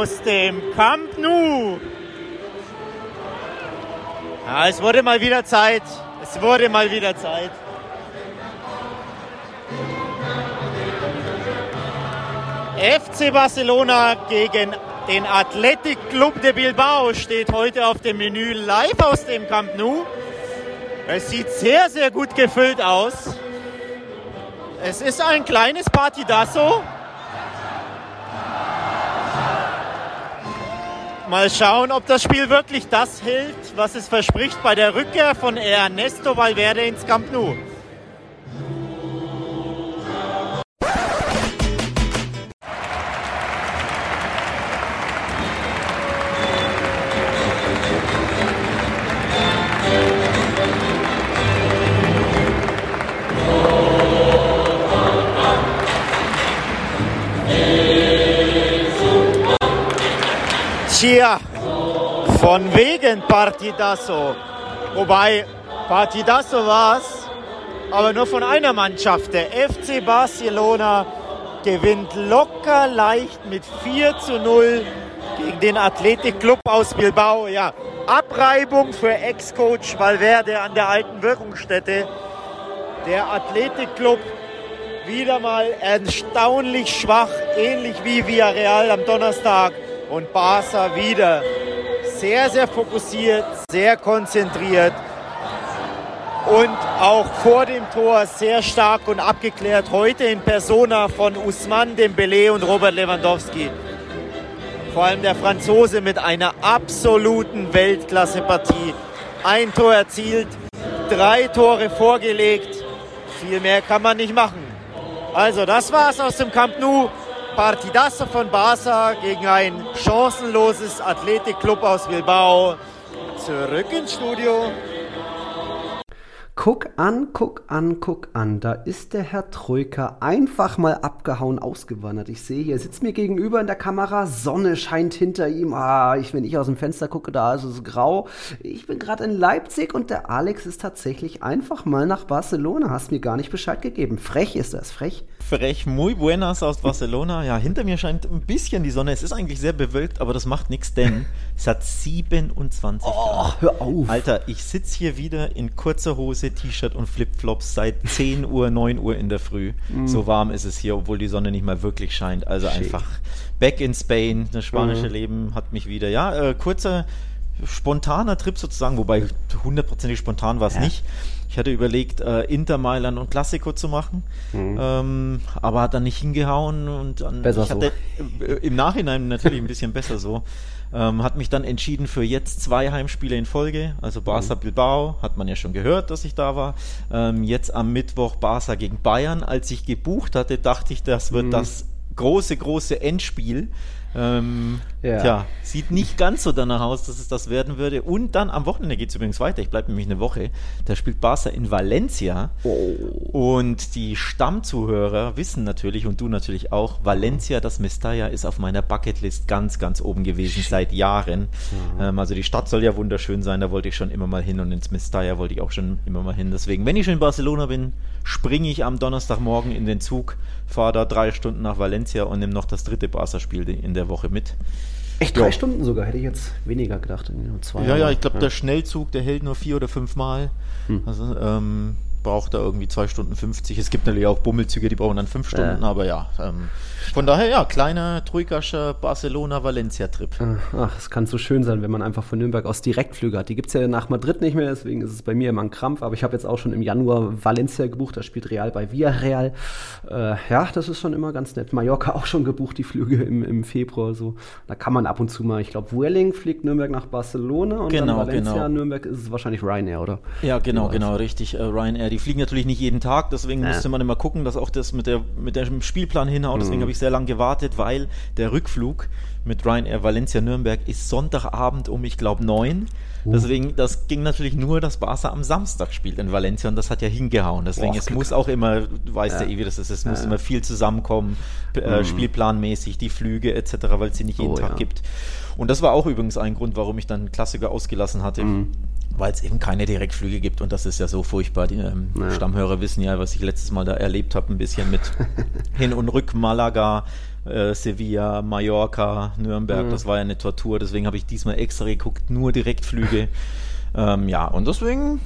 aus dem Camp Nou. Ja, es wurde mal wieder Zeit. Es wurde mal wieder Zeit. FC Barcelona gegen den Athletic Club de Bilbao steht heute auf dem Menü live aus dem Camp Nou. Es sieht sehr, sehr gut gefüllt aus. Es ist ein kleines Partidasso. Mal schauen, ob das Spiel wirklich das hält, was es verspricht bei der Rückkehr von Ernesto Valverde ins Camp Nou. Tja, von wegen Partidasso. Wobei, Partidasso war es, aber nur von einer Mannschaft. Der FC Barcelona gewinnt locker leicht mit 4 zu 0 gegen den Athletic Club aus Bilbao. Ja, Abreibung für Ex-Coach Valverde an der alten Wirkungsstätte. Der Athletic Club wieder mal erstaunlich schwach, ähnlich wie Villarreal am Donnerstag und Barca wieder sehr, sehr fokussiert, sehr konzentriert und auch vor dem Tor sehr stark und abgeklärt. Heute in Persona von Usman Dembele und Robert Lewandowski. Vor allem der Franzose mit einer absoluten Weltklasse-Partie. Ein Tor erzielt, drei Tore vorgelegt. Viel mehr kann man nicht machen. Also, das war's aus dem Camp Nou. Partidazo von Barca gegen ein chancenloses Athletikclub aus Bilbao. Zurück ins Studio. Guck an, guck an, guck an. Da ist der Herr Troika einfach mal abgehauen, ausgewandert. Ich sehe hier, er sitzt mir gegenüber in der Kamera, Sonne scheint hinter ihm. Ah, ich, wenn ich aus dem Fenster gucke, da ist es grau. Ich bin gerade in Leipzig und der Alex ist tatsächlich einfach mal nach Barcelona. Hast mir gar nicht Bescheid gegeben. Frech ist das, frech frech, muy buenas aus Barcelona. Ja, hinter mir scheint ein bisschen die Sonne. Es ist eigentlich sehr bewölkt, aber das macht nichts, denn es hat 27 oh, Grad. hör auf. Alter, ich sitze hier wieder in kurzer Hose, T-Shirt und Flipflops seit 10 Uhr, 9 Uhr in der Früh. Mm. So warm ist es hier, obwohl die Sonne nicht mal wirklich scheint. Also Shit. einfach back in Spain. Das spanische mm. Leben hat mich wieder. Ja, äh, kurzer, spontaner Trip sozusagen, wobei hundertprozentig spontan war es ja. nicht. Ich hatte überlegt, äh, Inter Mailand und Klassiko zu machen, mhm. ähm, aber hat dann nicht hingehauen und dann, besser ich hatte so. im Nachhinein natürlich ein bisschen besser so. Ähm, hat mich dann entschieden für jetzt zwei Heimspiele in Folge, also Barca mhm. Bilbao, hat man ja schon gehört, dass ich da war. Ähm, jetzt am Mittwoch Barca gegen Bayern. Als ich gebucht hatte, dachte ich, das wird mhm. das große, große Endspiel. Ähm, ja. Tja, sieht nicht ganz so danach aus, dass es das werden würde. Und dann am Wochenende geht es übrigens weiter. Ich bleibe nämlich eine Woche. Da spielt Barca in Valencia. Oh. Und die Stammzuhörer wissen natürlich und du natürlich auch, Valencia, das Mestalla, ist auf meiner Bucketlist ganz, ganz oben gewesen seit Jahren. Mhm. Ähm, also die Stadt soll ja wunderschön sein. Da wollte ich schon immer mal hin und ins Mestalla wollte ich auch schon immer mal hin. Deswegen, wenn ich schon in Barcelona bin, springe ich am Donnerstagmorgen in den Zug, fahre da drei Stunden nach Valencia und nehme noch das dritte Barca-Spiel in der Woche mit. Echt drei ja. Stunden sogar, hätte ich jetzt weniger gedacht. Nur zwei ja, ja, ich glaube, ja. der Schnellzug, der hält nur vier oder fünf Mal. Hm. Also, ähm, braucht da irgendwie zwei Stunden 50. Es gibt natürlich auch Bummelzüge, die brauchen dann fünf Stunden, ja. aber ja. Ähm, von daher, ja, kleiner Troikascher Barcelona-Valencia-Trip. Ach, es kann so schön sein, wenn man einfach von Nürnberg aus Direktflüge hat. Die gibt es ja nach Madrid nicht mehr, deswegen ist es bei mir immer ein Krampf. Aber ich habe jetzt auch schon im Januar Valencia gebucht, da spielt Real bei Villarreal. Äh, ja, das ist schon immer ganz nett. Mallorca auch schon gebucht, die Flüge im, im Februar. So. Da kann man ab und zu mal, ich glaube, Vueling fliegt Nürnberg nach Barcelona und genau, dann Valencia, genau. Nürnberg ist es wahrscheinlich Ryanair, oder? Ja, genau, genau, richtig. Äh, Ryanair die fliegen natürlich nicht jeden Tag, deswegen ja. musste man immer gucken, dass auch das mit, der, mit dem Spielplan hinhaut. Deswegen mhm. habe ich sehr lange gewartet, weil der Rückflug mit Ryanair Valencia Nürnberg ist Sonntagabend um, ich glaube, neun. Uh. Deswegen, das ging natürlich nur, dass Barca am Samstag spielt in Valencia und das hat ja hingehauen. Deswegen, Boah, es muss auch immer, du weißt ja, ja eh, wie das ist, es ja. muss immer viel zusammenkommen, äh, mhm. spielplanmäßig, die Flüge etc., weil es sie nicht jeden oh, Tag gibt. Und das war auch übrigens ein Grund, warum ich dann Klassiker ausgelassen hatte. Mhm weil es eben keine Direktflüge gibt und das ist ja so furchtbar. Die ähm, naja. Stammhörer wissen ja, was ich letztes Mal da erlebt habe, ein bisschen mit Hin- und Rück Malaga, äh, Sevilla, Mallorca, Nürnberg. Mhm. Das war ja eine Tortur, deswegen habe ich diesmal extra geguckt, nur Direktflüge. ähm, ja, und deswegen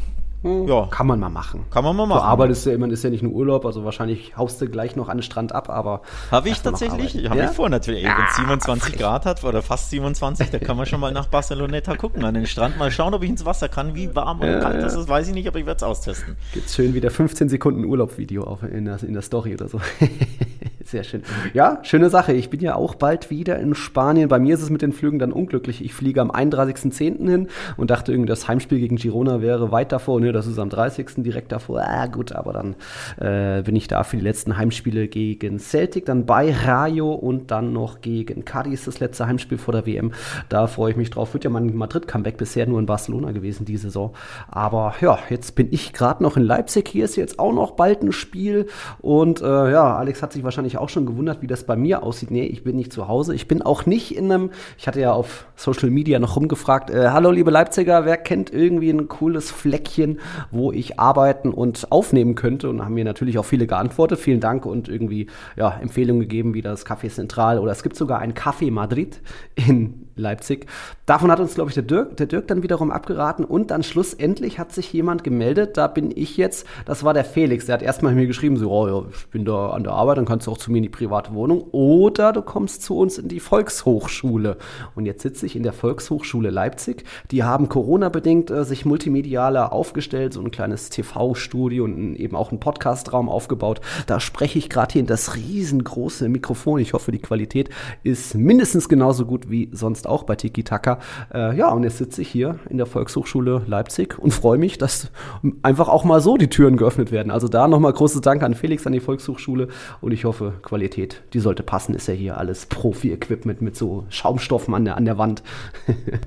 hm. Ja. Kann man mal machen. Kann man mal machen. Aber das ist ja, man ist ja nicht nur Urlaub, also wahrscheinlich haust du gleich noch an den Strand ab, aber. Habe ich tatsächlich, habe ja? ich vor natürlich. Ja, Wenn es 27 frech. Grad hat oder fast 27, da kann man schon mal nach Barceloneta gucken, an den Strand, mal schauen, ob ich ins Wasser kann. Wie warm oder ja, kalt das ist, weiß ich nicht, aber ich werde es austesten. Gibt's schön wieder 15 Sekunden Urlaubvideo in der, in der Story oder so. Sehr schön. Ja, schöne Sache. Ich bin ja auch bald wieder in Spanien. Bei mir ist es mit den Flügen dann unglücklich. Ich fliege am 31.10. hin und dachte irgendwie, das Heimspiel gegen Girona wäre weit davor. Ne, das ist am 30. direkt davor. Ah, gut, aber dann äh, bin ich da für die letzten Heimspiele gegen Celtic, dann bei Rayo und dann noch gegen Cadiz, das letzte Heimspiel vor der WM. Da freue ich mich drauf. Wird ja mein Madrid-Comeback bisher nur in Barcelona gewesen, die Saison. Aber ja, jetzt bin ich gerade noch in Leipzig. Hier ist jetzt auch noch bald ein Spiel. Und äh, ja, Alex hat sich wahrscheinlich auch schon gewundert, wie das bei mir aussieht. Nee, ich bin nicht zu Hause. Ich bin auch nicht in einem, ich hatte ja auf Social Media noch rumgefragt, äh, hallo liebe Leipziger, wer kennt irgendwie ein cooles Fleckchen, wo ich arbeiten und aufnehmen könnte? Und haben mir natürlich auch viele geantwortet. Vielen Dank und irgendwie ja, Empfehlungen gegeben, wie das Café Central oder es gibt sogar ein Café Madrid in Leipzig. Davon hat uns, glaube ich, der Dirk, der Dirk dann wiederum abgeraten und dann schlussendlich hat sich jemand gemeldet, da bin ich jetzt, das war der Felix, der hat erstmal mir geschrieben, so, oh, ja, ich bin da an der Arbeit, dann kannst du auch zu mir in die private Wohnung oder du kommst zu uns in die Volkshochschule. Und jetzt sitze ich in der Volkshochschule Leipzig. Die haben Corona-bedingt äh, sich multimedialer aufgestellt, so ein kleines TV-Studio und eben auch einen Podcastraum aufgebaut. Da spreche ich gerade hier in das riesengroße Mikrofon. Ich hoffe, die Qualität ist mindestens genauso gut wie sonst jetzt auch bei Tiki Taka. Äh, ja, und jetzt sitze ich hier in der Volkshochschule Leipzig und freue mich, dass einfach auch mal so die Türen geöffnet werden. Also da nochmal großes Dank an Felix, an die Volkshochschule und ich hoffe, Qualität, die sollte passen, ist ja hier alles Profi-Equipment mit so Schaumstoffen an der, an der Wand.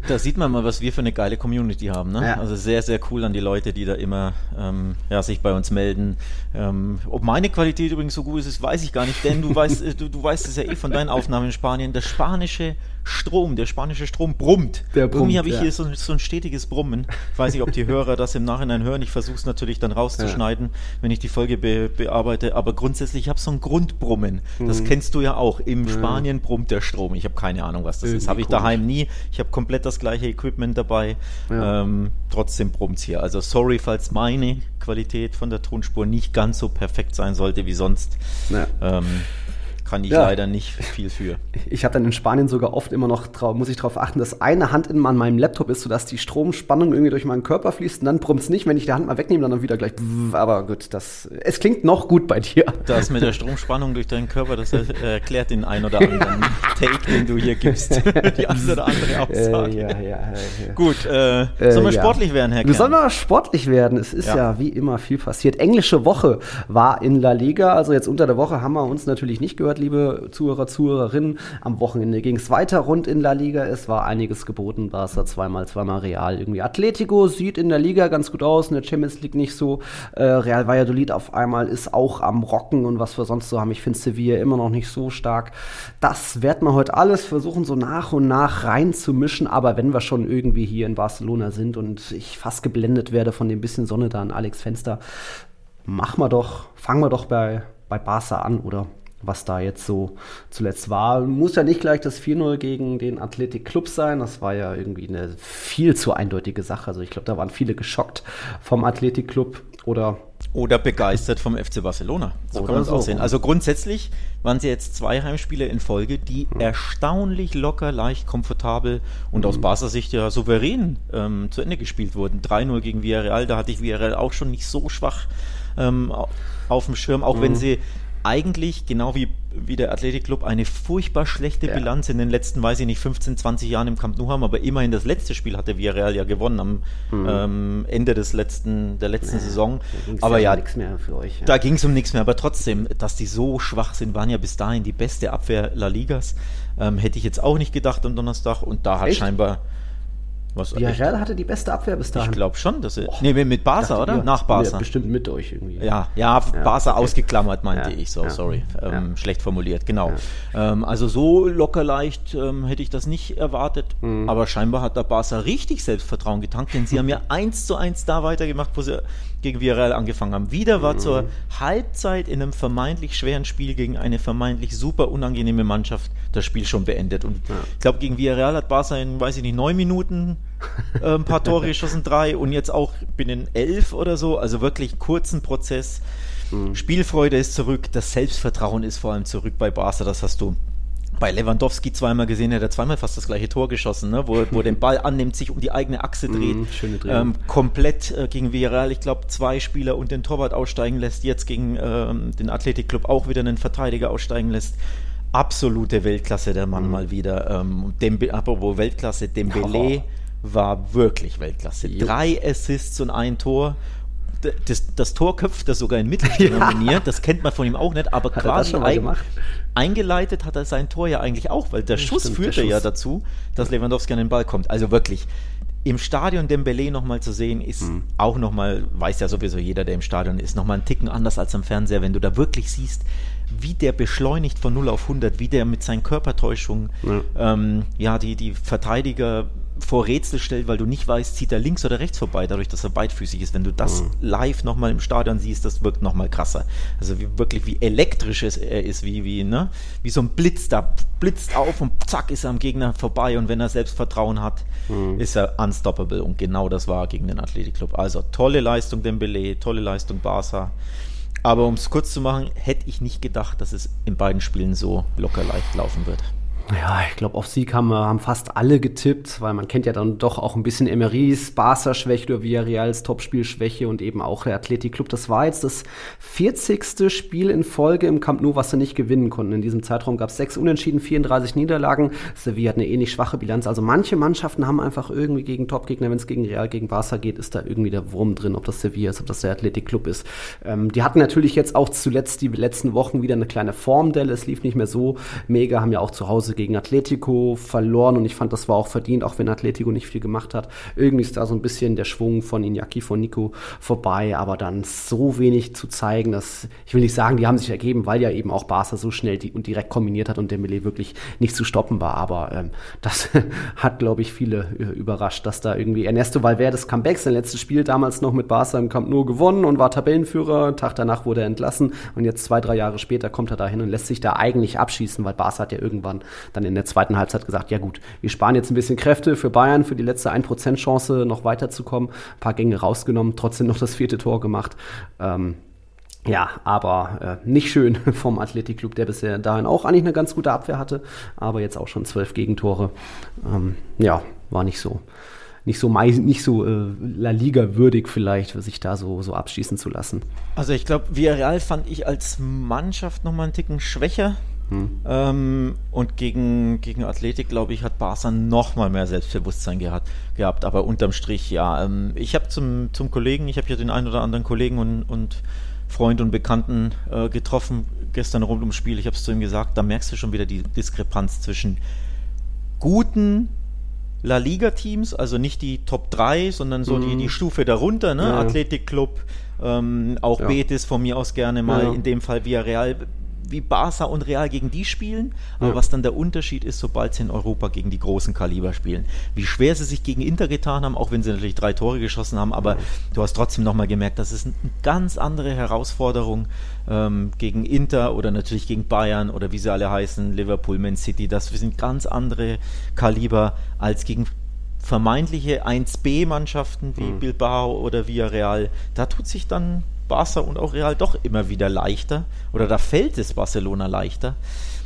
da sieht man mal, was wir für eine geile Community haben. Ne? Ja. Also sehr, sehr cool an die Leute, die da immer ähm, ja, sich bei uns melden. Ähm, ob meine Qualität übrigens so gut ist, weiß ich gar nicht, denn du weißt, äh, du, du weißt es ja eh von deinen Aufnahmen in Spanien. Das spanische Strom, der spanische Strom brummt. Der brummt Irgendwie habe ich ja. hier so, so, ein stetiges Brummen. Ich weiß nicht, ob die Hörer das im Nachhinein hören. Ich versuche es natürlich dann rauszuschneiden, ja. wenn ich die Folge be bearbeite. Aber grundsätzlich, habe ich so ein Grundbrummen. Das mhm. kennst du ja auch. Im. Spanien brummt der Strom. Ich habe keine Ahnung, was das Irgendwie ist. Habe ich daheim nie. Ich habe komplett das gleiche Equipment dabei. Ja. Ähm, trotzdem brummt es hier. Also sorry, falls meine Qualität von der Tonspur nicht ganz so perfekt sein sollte wie sonst. Ähm, kann ich ja. leider nicht viel für. Ich habe dann in Spanien sogar oft immer noch, drauf, muss ich darauf achten, dass eine Hand in meinem Laptop ist, sodass die Stromspannung irgendwie durch meinen Körper fließt und dann brummt es nicht. Wenn ich die Hand mal wegnehme, dann wieder gleich. Aber gut, das, es klingt noch gut bei dir. Das mit der Stromspannung durch deinen Körper, das erklärt den ein oder anderen Take, den du hier gibst. die eine oder andere Aussage. Äh, ja, ja, ja, Gut, äh, äh, sollen wir sportlich werden, Herr Kern? Wir sollen mal sportlich werden. Es ist ja. wie immer viel passiert. Englische Woche war in La Liga, also jetzt unter der Woche haben wir uns natürlich nicht gehört gehört, liebe Zuhörer, Zuhörerinnen. Am Wochenende ging es weiter rund in La Liga. Es war einiges geboten. Barca zweimal, zweimal Real. Irgendwie Atletico sieht in der Liga ganz gut aus, in der Champions League nicht so. Äh, Real Valladolid auf einmal ist auch am Rocken und was wir sonst so haben. Ich finde Sevilla immer noch nicht so stark. Das werden wir heute alles versuchen, so nach und nach reinzumischen. Aber wenn wir schon irgendwie hier in Barcelona sind und ich fast geblendet werde von dem bisschen Sonne da an Alex Fenster, machen wir doch, fangen wir doch bei, bei Barca an, oder? Was da jetzt so zuletzt war. Muss ja nicht gleich das 4-0 gegen den Athletic Club sein. Das war ja irgendwie eine viel zu eindeutige Sache. Also ich glaube, da waren viele geschockt vom Athletic Club oder oder begeistert vom FC Barcelona. So kann man es so. auch sehen. Also grundsätzlich waren sie jetzt zwei Heimspiele in Folge, die mhm. erstaunlich locker, leicht, komfortabel und mhm. aus Barca Sicht ja souverän ähm, zu Ende gespielt wurden. 3-0 gegen Villarreal, da hatte ich Villarreal auch schon nicht so schwach ähm, auf dem Schirm, auch mhm. wenn sie eigentlich, genau wie, wie der Athletikclub, eine furchtbar schlechte ja. Bilanz in den letzten, weiß ich nicht, 15, 20 Jahren im Camp Nou haben, aber immerhin das letzte Spiel hatte Villarreal ja gewonnen am mhm. ähm, Ende des letzten, der letzten ja, Saison. Aber ja, um euch, ja, da ging es um nichts mehr. Aber trotzdem, dass die so schwach sind, waren ja bis dahin die beste Abwehr La Ligas. Ähm, hätte ich jetzt auch nicht gedacht am Donnerstag und da hat Echt? scheinbar Was Villarreal hatte die beste Abwehr bis dahin. Ich glaube schon, dass er. Nee, mit Barca, oder? Ihr, Nach Barca. bestimmt mit euch irgendwie. Ja, ja, ja Barca okay. ausgeklammert, meinte ja, ich. So, ja, sorry. Ähm, schlecht formuliert, genau. Ähm, also so locker leicht ähm, hätte ich das nicht erwartet. Mhm. Aber scheinbar hat der Barca richtig Selbstvertrauen getankt, denn sie haben ja eins zu eins da weitergemacht, wo sie gegen Villarreal angefangen haben. Wieder war mhm. zur Halbzeit in einem vermeintlich schweren Spiel gegen eine vermeintlich super unangenehme Mannschaft das Spiel schon beendet. Und ich glaube, gegen Villarreal hat Barca in, weiß ich nicht, neun Minuten ein paar Tore geschossen, drei und jetzt auch binnen elf oder so. Also wirklich kurzen Prozess. Mhm. Spielfreude ist zurück, das Selbstvertrauen ist vor allem zurück bei Barca. Das hast du bei Lewandowski zweimal gesehen, hat er zweimal fast das gleiche Tor geschossen, ne? wo, wo den Ball annimmt, sich um die eigene Achse dreht, mm, ähm, komplett äh, gegen Villarreal, ich glaube, zwei Spieler und den Torwart aussteigen lässt, jetzt gegen ähm, den Athletikclub auch wieder einen Verteidiger aussteigen lässt absolute Weltklasse, der Mann mhm. mal wieder. Ähm, Dembe, apropos Weltklasse, Dembele oh. War wirklich Weltklasse. Jo. Drei Assists und ein Tor. Das, das Tor köpft er sogar in Mittelstelle ja. nominiert, das kennt man von ihm auch nicht, aber hat quasi ein, eingeleitet hat er sein Tor ja eigentlich auch, weil der Schuss stimmt, führte der Schuss. ja dazu, dass Lewandowski an den Ball kommt. Also wirklich, im Stadion Dembele nochmal zu sehen, ist mhm. auch nochmal, weiß ja sowieso jeder, der im Stadion ist, nochmal ein Ticken anders als am Fernseher, wenn du da wirklich siehst, wie der beschleunigt von 0 auf 100, wie der mit seinen Körpertäuschungen ja, ähm, ja die, die Verteidiger vor Rätsel stellt, weil du nicht weißt, zieht er links oder rechts vorbei, dadurch, dass er beidfüßig ist. Wenn du das mhm. live nochmal im Stadion siehst, das wirkt nochmal krasser. Also wie, wirklich wie elektrisch es er ist, wie, wie, ne? wie so ein Blitz, da blitzt auf und zack ist er am Gegner vorbei und wenn er Selbstvertrauen hat, mhm. ist er unstoppable und genau das war gegen den Athletikclub. Also tolle Leistung Dembele, tolle Leistung Barca. Aber um es kurz zu machen, hätte ich nicht gedacht, dass es in beiden Spielen so locker leicht laufen wird. Ja, ich glaube, auf Sieg haben, haben fast alle getippt, weil man kennt ja dann doch auch ein bisschen Emerys, Barca-Schwäche oder Villarreals Topspielschwäche und eben auch der Athletic-Club. Das war jetzt das 40. Spiel in Folge im Camp Nou, was sie nicht gewinnen konnten. In diesem Zeitraum gab es sechs Unentschieden, 34 Niederlagen. Sevilla hat eine ähnlich schwache Bilanz. Also manche Mannschaften haben einfach irgendwie gegen Topgegner, wenn es gegen Real, gegen Barca geht, ist da irgendwie der Wurm drin, ob das Sevilla ist, ob das der Athletic-Club ist. Ähm, die hatten natürlich jetzt auch zuletzt die letzten Wochen wieder eine kleine Formdelle. Es lief nicht mehr so mega, haben ja auch zu Hause gegen Atletico verloren und ich fand, das war auch verdient, auch wenn Atletico nicht viel gemacht hat. Irgendwie ist da so ein bisschen der Schwung von Iñaki, von Nico vorbei, aber dann so wenig zu zeigen, dass, ich will nicht sagen, die haben sich ergeben, weil ja eben auch Barca so schnell die, und direkt kombiniert hat und Dembele wirklich nicht zu stoppen war, aber ähm, das hat, glaube ich, viele äh, überrascht, dass da irgendwie Ernesto Valverdes Comeback, sein letztes Spiel damals noch mit Barca im Camp Nou gewonnen und war Tabellenführer, Tag danach wurde er entlassen und jetzt zwei, drei Jahre später kommt er dahin und lässt sich da eigentlich abschießen, weil Barca hat ja irgendwann dann in der zweiten Halbzeit gesagt, ja gut, wir sparen jetzt ein bisschen Kräfte für Bayern, für die letzte 1% Chance noch weiterzukommen. Ein paar Gänge rausgenommen, trotzdem noch das vierte Tor gemacht. Ähm, ja, aber äh, nicht schön vom Athletikclub, der bisher dahin auch eigentlich eine ganz gute Abwehr hatte, aber jetzt auch schon zwölf Gegentore. Ähm, ja, war nicht so nicht so nicht so äh, La Liga würdig vielleicht, sich da so so abschießen zu lassen. Also ich glaube, Villarreal fand ich als Mannschaft noch mal einen Ticken schwächer. Hm. Ähm, und gegen, gegen Athletik, glaube ich, hat Barca noch mal mehr Selbstbewusstsein gehabt. gehabt. Aber unterm Strich, ja. Ähm, ich habe zum, zum Kollegen, ich habe ja den einen oder anderen Kollegen und, und Freund und Bekannten äh, getroffen gestern rund ums Spiel. Ich habe es zu ihm gesagt, da merkst du schon wieder die Diskrepanz zwischen guten La Liga-Teams, also nicht die Top 3, sondern so mhm. die, die Stufe darunter, ne? Ja. Athletic-Club, ähm, auch ja. Betis von mir aus gerne mal, ja. in dem Fall Villarreal wie Barca und Real gegen die spielen, aber ja. was dann der Unterschied ist, sobald sie in Europa gegen die großen Kaliber spielen. Wie schwer sie sich gegen Inter getan haben, auch wenn sie natürlich drei Tore geschossen haben, aber ja. du hast trotzdem nochmal gemerkt, das ist eine ganz andere Herausforderung ähm, gegen Inter oder natürlich gegen Bayern oder wie sie alle heißen, Liverpool, Man City. Das sind ganz andere Kaliber als gegen vermeintliche 1B-Mannschaften wie mhm. Bilbao oder Villarreal. Da tut sich dann Barca und auch Real doch immer wieder leichter oder da fällt es Barcelona leichter.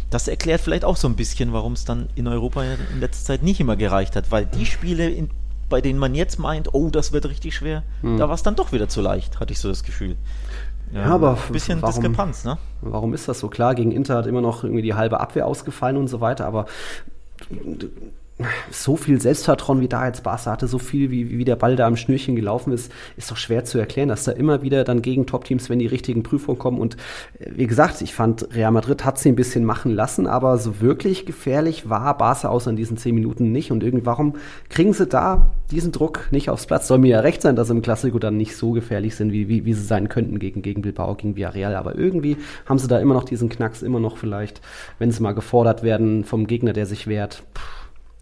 Das erklärt vielleicht auch so ein bisschen, warum es dann in Europa in letzter Zeit nicht immer gereicht hat, weil die Spiele, in, bei denen man jetzt meint, oh, das wird richtig schwer, hm. da war es dann doch wieder zu leicht, hatte ich so das Gefühl. Ja, ja aber ein bisschen warum, Diskrepanz, ne? Warum ist das so? Klar, gegen Inter hat immer noch irgendwie die halbe Abwehr ausgefallen und so weiter, aber so viel Selbstvertrauen wie da jetzt Barca hatte, so viel wie, wie der Ball da am Schnürchen gelaufen ist, ist doch schwer zu erklären, dass da immer wieder dann gegen Top-Teams, wenn die richtigen Prüfungen kommen. Und äh, wie gesagt, ich fand Real Madrid hat sie ein bisschen machen lassen, aber so wirklich gefährlich war Barca außer in diesen zehn Minuten nicht. Und irgendwie, warum kriegen sie da diesen Druck nicht aufs Platz? Soll mir ja recht sein, dass sie im Klassiko dann nicht so gefährlich sind, wie, wie, wie sie sein könnten gegen, gegen Bilbao, gegen Villarreal, aber irgendwie haben sie da immer noch diesen Knacks, immer noch vielleicht, wenn sie mal gefordert werden vom Gegner, der sich wehrt, pff,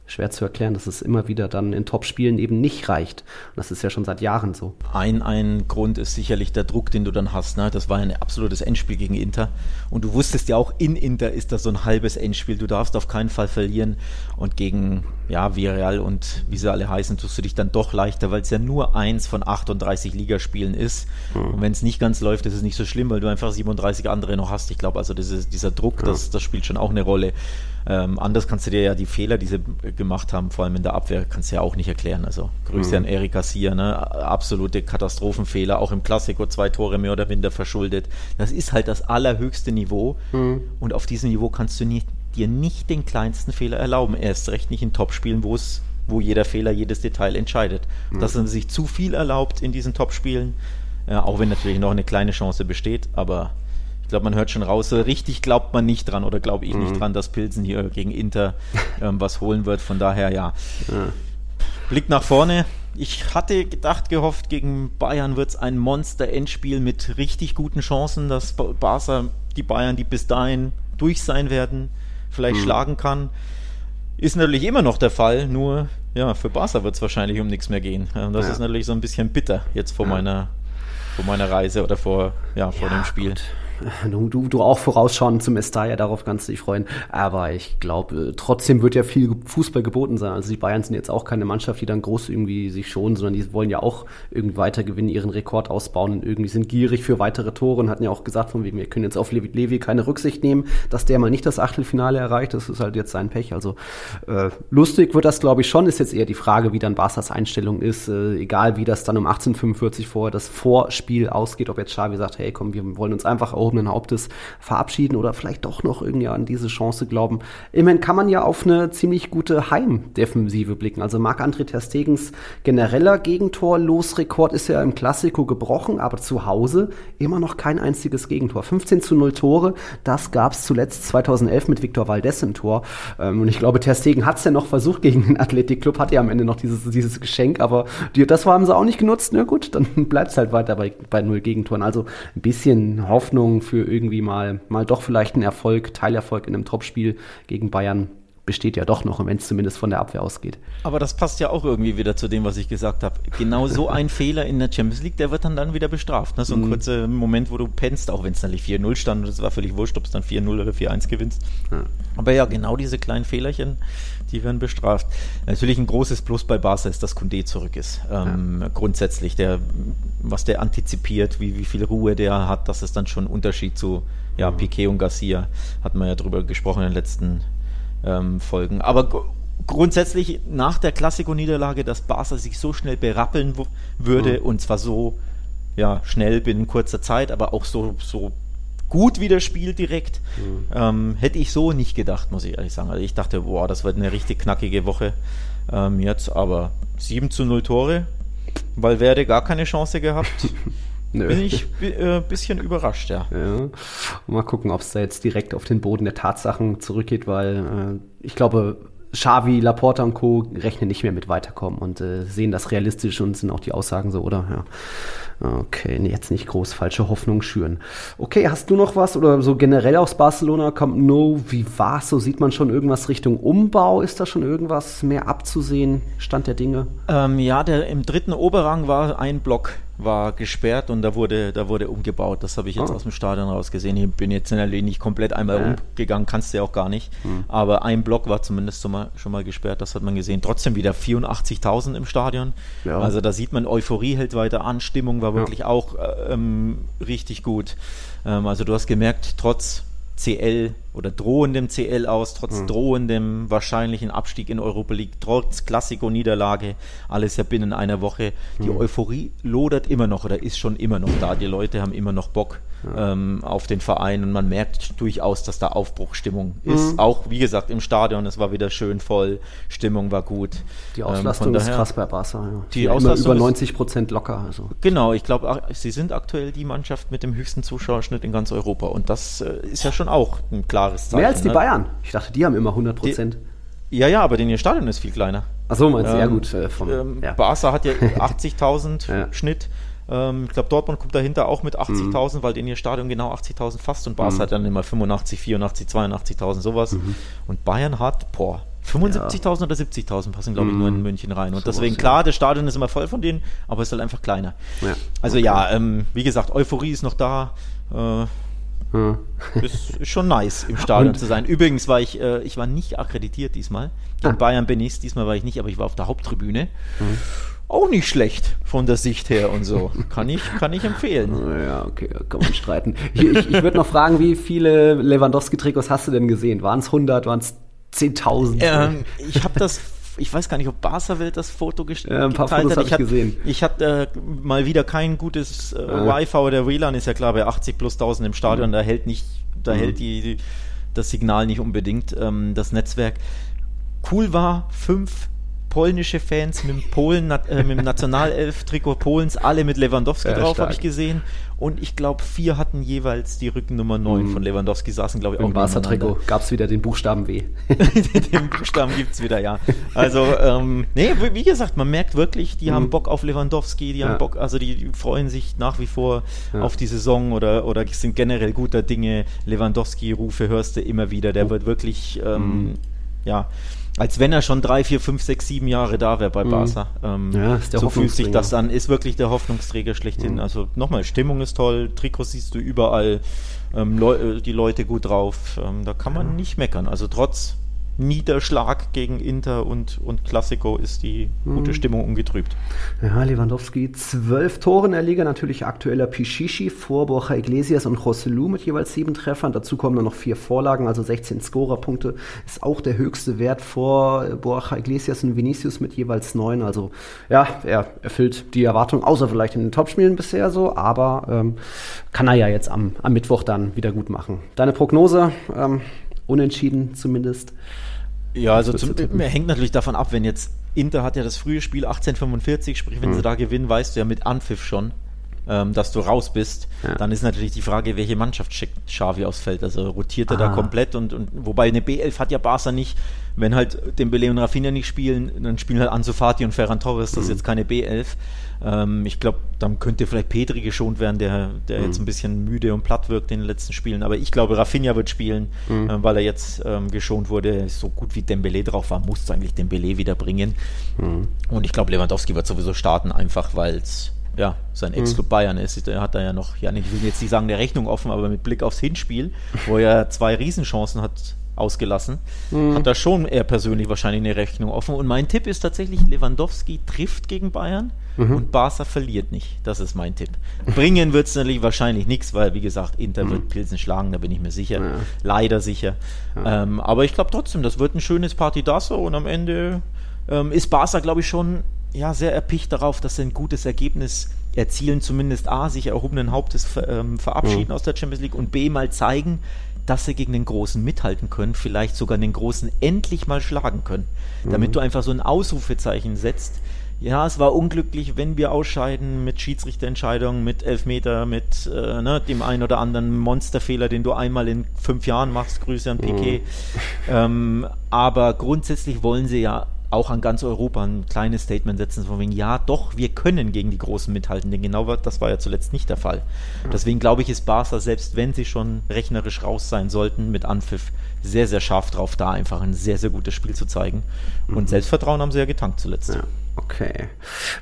schwer zu erklären, dass es immer wieder dann in Top-Spielen eben nicht reicht. Und das ist ja schon seit Jahren so. Ein, ein Grund ist sicherlich der Druck, den du dann hast. Ne? Das war ein absolutes Endspiel gegen Inter. Und du wusstest ja auch, in Inter ist das so ein halbes Endspiel. Du darfst auf keinen Fall verlieren. Und gegen ja, Villarreal und wie sie alle heißen, tust du dich dann doch leichter, weil es ja nur eins von 38 Ligaspielen ist. Mhm. Und wenn es nicht ganz läuft, ist es nicht so schlimm, weil du einfach 37 andere noch hast. Ich glaube, also dieses, dieser Druck, ja. das, das spielt schon auch eine Rolle. Ähm, anders kannst du dir ja die Fehler, die sie gemacht haben, vor allem in der Abwehr, kannst du ja auch nicht erklären. Also Grüße mhm. an Erik Garcia, ne? absolute Katastrophenfehler, auch im Klassiko zwei Tore mehr oder minder verschuldet. Das ist halt das allerhöchste Niveau mhm. und auf diesem Niveau kannst du nicht, dir nicht den kleinsten Fehler erlauben. Erst recht nicht in Topspielen, wo es wo jeder Fehler, jedes Detail entscheidet. Mhm. Dass er sich zu viel erlaubt in diesen Topspielen, ja, auch wenn natürlich noch eine kleine Chance besteht, aber ich glaube, man hört schon raus, so richtig glaubt man nicht dran oder glaube ich mhm. nicht dran, dass Pilsen hier gegen Inter ähm, was holen wird. Von daher ja. ja. Blick nach vorne. Ich hatte gedacht, gehofft, gegen Bayern wird es ein Monster-Endspiel mit richtig guten Chancen, dass Barca die Bayern, die bis dahin durch sein werden, vielleicht mhm. schlagen kann. Ist natürlich immer noch der Fall, nur ja, für Barca wird es wahrscheinlich um nichts mehr gehen. Das ja. ist natürlich so ein bisschen bitter jetzt vor ja. meiner vor meiner Reise oder vor, ja, vor ja, dem Spiel. Gut. Du, du, auch vorausschauen zum Estaya, darauf kannst du dich freuen. Aber ich glaube, trotzdem wird ja viel Fußball geboten sein. Also die Bayern sind jetzt auch keine Mannschaft, die dann groß irgendwie sich schonen, sondern die wollen ja auch irgendwie weiter gewinnen, ihren Rekord ausbauen und irgendwie sind gierig für weitere Tore und hatten ja auch gesagt, von wegen, wir können jetzt auf Levi, Levi keine Rücksicht nehmen, dass der mal nicht das Achtelfinale erreicht. Das ist halt jetzt sein Pech. Also äh, lustig wird das, glaube ich, schon. Ist jetzt eher die Frage, wie dann Barca's Einstellung ist. Äh, egal, wie das dann um 1845 vorher das Vorspiel ausgeht, ob jetzt Xavi sagt, hey, komm, wir wollen uns einfach auch gehobenen Hauptes verabschieden oder vielleicht doch noch irgendwie an diese Chance glauben. Immerhin kann man ja auf eine ziemlich gute Heimdefensive blicken. Also Marc-André Terstegens genereller Gegentor-Losrekord ist ja im Klassiko gebrochen, aber zu Hause immer noch kein einziges Gegentor. 15 zu 0 Tore, das gab es zuletzt 2011 mit Victor Valdez im Tor. Ähm, und ich glaube, Terstegen hat es ja noch versucht gegen den Athletikclub, hat ja am Ende noch dieses, dieses Geschenk, aber die, das haben sie auch nicht genutzt. Na gut, dann bleibt es halt weiter bei, bei null Gegentoren. Also ein bisschen Hoffnung für irgendwie mal, mal doch vielleicht einen Erfolg, Teilerfolg in einem Topspiel gegen Bayern besteht ja doch noch, wenn es zumindest von der Abwehr ausgeht. Aber das passt ja auch irgendwie wieder zu dem, was ich gesagt habe. Genau so ein Fehler in der Champions League, der wird dann, dann wieder bestraft. Ne? So ein mhm. kurzer Moment, wo du pennst, auch wenn es dann nicht 4-0 stand und es war völlig wurscht, ob es dann 4-0 oder 4-1 gewinnst. Ja. Aber ja, genau diese kleinen Fehlerchen, die werden bestraft. Natürlich ein großes Plus bei Barca ist, dass Kunde zurück ist. Ähm, ja. Grundsätzlich, der, was der antizipiert, wie, wie viel Ruhe der hat, das ist dann schon ein Unterschied zu ja, mhm. Piquet und Garcia. Hatten wir ja drüber gesprochen in den letzten ähm, Folgen. Aber grundsätzlich nach der Klassiko-Niederlage, dass Barca sich so schnell berappeln würde mhm. und zwar so ja, schnell binnen kurzer Zeit, aber auch so, so gut wieder spielt direkt, mhm. ähm, hätte ich so nicht gedacht, muss ich ehrlich sagen. Also ich dachte, boah, das wird eine richtig knackige Woche ähm, jetzt, aber 7 zu 0 Tore, Valverde gar keine Chance gehabt. Nö. Bin ich ein äh, bisschen überrascht, ja. ja. Mal gucken, ob es da jetzt direkt auf den Boden der Tatsachen zurückgeht, weil äh, ich glaube, Xavi, Laporta und Co. rechnen nicht mehr mit weiterkommen und äh, sehen das realistisch und sind auch die Aussagen so, oder? Ja. Okay, jetzt nicht groß falsche Hoffnung schüren. Okay, hast du noch was oder so generell aus Barcelona kommt No, wie war's? So sieht man schon irgendwas Richtung Umbau? Ist da schon irgendwas mehr abzusehen? Stand der Dinge? Ähm, ja, der im dritten Oberrang war ein Block war gesperrt und da wurde, da wurde umgebaut. Das habe ich jetzt oh. aus dem Stadion raus gesehen. Ich bin jetzt in der nicht komplett einmal ja. umgegangen, kannst du ja auch gar nicht. Mhm. Aber ein Block war zumindest schon mal, schon mal gesperrt, das hat man gesehen. Trotzdem wieder 84.000 im Stadion. Ja. Also da sieht man, Euphorie hält weiter an, Stimmung war wirklich ja. auch äh, ähm, richtig gut. Ähm, also du hast gemerkt, trotz CL oder drohendem CL aus, trotz mhm. drohendem wahrscheinlichen Abstieg in Europa League, trotz Klassiko-Niederlage, alles ja binnen einer Woche. Die mhm. Euphorie lodert immer noch oder ist schon immer noch da. Die Leute haben immer noch Bock ja. ähm, auf den Verein und man merkt durchaus, dass da Aufbruchstimmung mhm. ist. Auch, wie gesagt, im Stadion, es war wieder schön voll, Stimmung war gut. Die ähm, Auslastung ähm, ist krass bei Barca. Ja. Die ja, Auslastung über 90 Prozent locker. Also. Genau, ich glaube, sie sind aktuell die Mannschaft mit dem höchsten Zuschauerschnitt in ganz Europa und das äh, ist ja schon auch ein klares Zeichen. Mehr als die ne? Bayern. Ich dachte, die haben immer 100 Prozent. Ja, ja, aber denn ihr Stadion ist viel kleiner. Achso, meinst du? Ähm, ja, gut. Äh, vom, ähm, ja. Barca hat ja 80.000 ja. Schnitt. Ähm, ich glaube, Dortmund kommt dahinter auch mit 80.000, mhm. weil in ihr Stadion genau 80.000 fast und Barca mhm. hat dann immer 85, 84, 82.000 sowas. Mhm. Und Bayern hat, boah, 75.000 ja. oder 70.000 passen, glaube ich, nur in mhm. München rein. Und so deswegen, was, klar, das Stadion ist immer voll von denen, aber es ist halt einfach kleiner. Also okay. ja, ähm, wie gesagt, Euphorie ist noch da. Äh, hm. Ist, schon nice, im Stadion und? zu sein. Übrigens war ich, äh, ich war nicht akkreditiert diesmal. In ah. Bayern bin ich, diesmal war ich nicht, aber ich war auf der Haupttribüne. Hm. Auch nicht schlecht von der Sicht her und so. Kann ich, kann ich empfehlen. Ja, okay, kann man streiten. Ich, ich, ich würde noch fragen, wie viele Lewandowski-Trikots hast du denn gesehen? Waren es 100, waren es 10.000? Ähm, ich habe das ich weiß gar nicht, ob Barca-Welt das Foto gestellt hat. Ja, ein paar Fotos habe ich, hat, gesehen. Ich hatte äh, mal wieder kein gutes äh, ja. Wi-Fi oder WLAN, ist ja klar, bei 80 plus 1000 im Stadion, mhm. da hält nicht, da mhm. hält die, die, das Signal nicht unbedingt, ähm, das Netzwerk. Cool war, fünf polnische Fans mit dem Polen, äh, mit dem Nationalelf-Trikot Polens, alle mit Lewandowski ja, drauf, habe ich gesehen. Und ich glaube, vier hatten jeweils die Rückennummer 9 mhm. von Lewandowski, saßen, glaube ich, auch Im Barca-Trikot gab es wieder den Buchstaben W. den Buchstaben gibt es wieder, ja. Also, ähm, nee, wie gesagt, man merkt wirklich, die mhm. haben Bock auf Lewandowski, die ja. haben Bock, also die freuen sich nach wie vor ja. auf die Saison oder, oder sind generell guter Dinge. Lewandowski-Rufe hörst du immer wieder, der oh. wird wirklich, ähm, mhm. ja, als wenn er schon drei, vier, fünf, sechs, sieben Jahre da wäre bei mhm. Barca. Ähm, ja, so fühlt sich das an, ist wirklich der Hoffnungsträger schlechthin. Mhm. Also nochmal, Stimmung ist toll, Trikots siehst du überall, ähm, Leu die Leute gut drauf, ähm, da kann man nicht meckern. Also trotz Niederschlag gegen Inter und, und Classico ist die gute mhm. Stimmung ungetrübt. Ja, Lewandowski, zwölf Tore in der Liga, natürlich aktueller Pichichi vor Borja Iglesias und Joselu mit jeweils sieben Treffern. Dazu kommen dann noch vier Vorlagen, also 16 Scorerpunkte. Ist auch der höchste Wert vor Borja Iglesias und Vinicius mit jeweils neun. Also ja, er erfüllt die Erwartung, außer vielleicht in den Topspielen bisher so, aber ähm, kann er ja jetzt am, am Mittwoch dann wieder gut machen. Deine Prognose? Ähm, unentschieden zumindest. Ja, also zum, hängt natürlich davon ab, wenn jetzt Inter hat ja das frühe Spiel 1845, sprich, wenn mhm. sie da gewinnen, weißt du ja mit Anpfiff schon, ähm, dass du raus bist. Ja. Dann ist natürlich die Frage, welche Mannschaft schickt Xavi aufs Feld. Also rotiert er ah. da komplett und, und wobei eine B11 hat ja Barca nicht, wenn halt Dembele und Rafinha nicht spielen, dann spielen halt Ansu Fati und Ferran Torres, das ist mhm. jetzt keine B11. Ähm, ich glaube, dann könnte vielleicht Petri geschont werden, der, der mhm. jetzt ein bisschen müde und platt wirkt in den letzten Spielen. Aber ich glaube, Rafinha wird spielen, mhm. äh, weil er jetzt ähm, geschont wurde. So gut wie Dembele drauf war, muss eigentlich Dembele wieder bringen. Mhm. Und ich glaube, Lewandowski wird sowieso starten, einfach weil es ja, sein Ex-Club mhm. Bayern ist. Er hat da ja noch, ja, ich will jetzt nicht sagen, der Rechnung offen, aber mit Blick aufs Hinspiel, wo er zwei Riesenchancen hat ausgelassen, mhm. hat er schon er persönlich wahrscheinlich eine Rechnung offen. Und mein Tipp ist tatsächlich, Lewandowski trifft gegen Bayern mhm. und Barca verliert nicht. Das ist mein Tipp. Bringen wird es natürlich wahrscheinlich nichts, weil, wie gesagt, Inter mhm. wird Pilsen schlagen, da bin ich mir sicher. Ja. Leider sicher. Ja. Ähm, aber ich glaube trotzdem, das wird ein schönes Partidasso und am Ende ähm, ist Barca, glaube ich, schon ja, sehr erpicht darauf, dass sie ein gutes Ergebnis erzielen, zumindest A, sich erhobenen Hauptes ähm, verabschieden mhm. aus der Champions League und B, mal zeigen, dass sie gegen den Großen mithalten können, vielleicht sogar den Großen endlich mal schlagen können. Mhm. Damit du einfach so ein Ausrufezeichen setzt. Ja, es war unglücklich, wenn wir ausscheiden mit Schiedsrichterentscheidungen, mit Elfmeter, mit äh, ne, dem einen oder anderen Monsterfehler, den du einmal in fünf Jahren machst. Grüße an Piquet. Mhm. Ähm, aber grundsätzlich wollen sie ja auch an ganz Europa ein kleines Statement setzen, von wegen, ja, doch, wir können gegen die Großen mithalten, denn genau das war ja zuletzt nicht der Fall. Deswegen glaube ich, ist Barca, selbst wenn sie schon rechnerisch raus sein sollten mit Anpfiff, sehr, sehr scharf drauf, da einfach ein sehr, sehr gutes Spiel zu zeigen. Und mhm. Selbstvertrauen haben sie ja getankt zuletzt. Ja. Okay.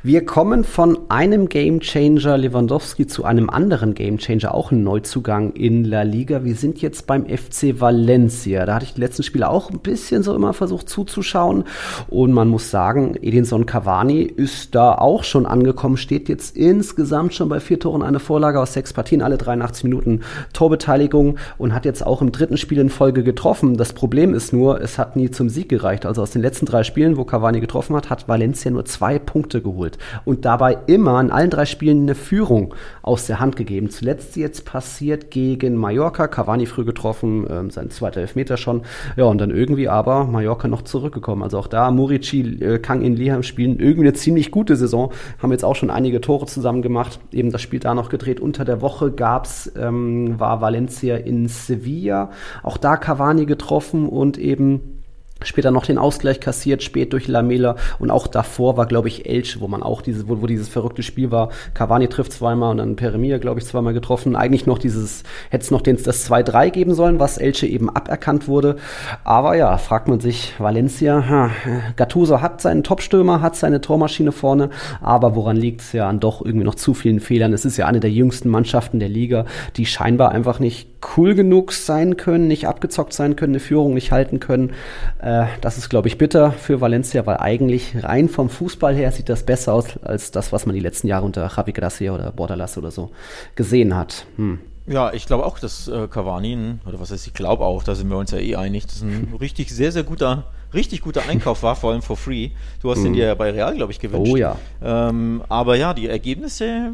Wir kommen von einem Gamechanger Lewandowski zu einem anderen Gamechanger, auch ein Neuzugang in La Liga. Wir sind jetzt beim FC Valencia. Da hatte ich die letzten Spiele auch ein bisschen so immer versucht zuzuschauen. Und man muss sagen, Edinson Cavani ist da auch schon angekommen, steht jetzt insgesamt schon bei vier Toren eine Vorlage aus sechs Partien, alle 83 Minuten Torbeteiligung und hat jetzt auch im dritten Spiel in Folge getroffen. Das Problem ist nur, es hat nie zum Sieg gereicht. Also aus den letzten drei Spielen, wo Cavani getroffen hat, hat Valencia nur zwei Punkte geholt und dabei immer in allen drei Spielen eine Führung aus der Hand gegeben. Zuletzt jetzt passiert gegen Mallorca, Cavani früh getroffen, ähm, sein zweiter Elfmeter schon. Ja, und dann irgendwie aber Mallorca noch zurückgekommen. Also auch da Murici, äh, Kang in Liam spielen irgendwie eine ziemlich gute Saison, haben jetzt auch schon einige Tore zusammen gemacht, eben das Spiel da noch gedreht. Unter der Woche gab's, ähm, war Valencia in Sevilla, auch da Cavani getroffen und eben Später noch den Ausgleich kassiert, spät durch Lamela und auch davor war, glaube ich, Elche, wo man auch dieses, wo, wo dieses verrückte Spiel war. Cavani trifft zweimal und dann Peremia, glaube ich, zweimal getroffen. Eigentlich noch dieses, hätte es noch den, das 2-3 geben sollen, was Elche eben aberkannt wurde. Aber ja, fragt man sich, Valencia, ha, Gattuso hat seinen Topstürmer, hat seine Tormaschine vorne, aber woran liegt es ja an doch irgendwie noch zu vielen Fehlern? Es ist ja eine der jüngsten Mannschaften der Liga, die scheinbar einfach nicht cool genug sein können, nicht abgezockt sein können, eine Führung nicht halten können. Äh, das ist, glaube ich, bitter für Valencia, weil eigentlich rein vom Fußball her sieht das besser aus als das, was man die letzten Jahre unter Javi Gracia oder Bordalas oder so gesehen hat. Hm. Ja, ich glaube auch, dass äh, Cavani, oder was heißt, ich glaube auch, da sind wir uns ja eh einig, dass ein richtig sehr, sehr guter, richtig guter Einkauf war, vor allem for free. Du hast mm. den dir ja bei Real, glaube ich, gewünscht. Oh ja. Ähm, aber ja, die Ergebnisse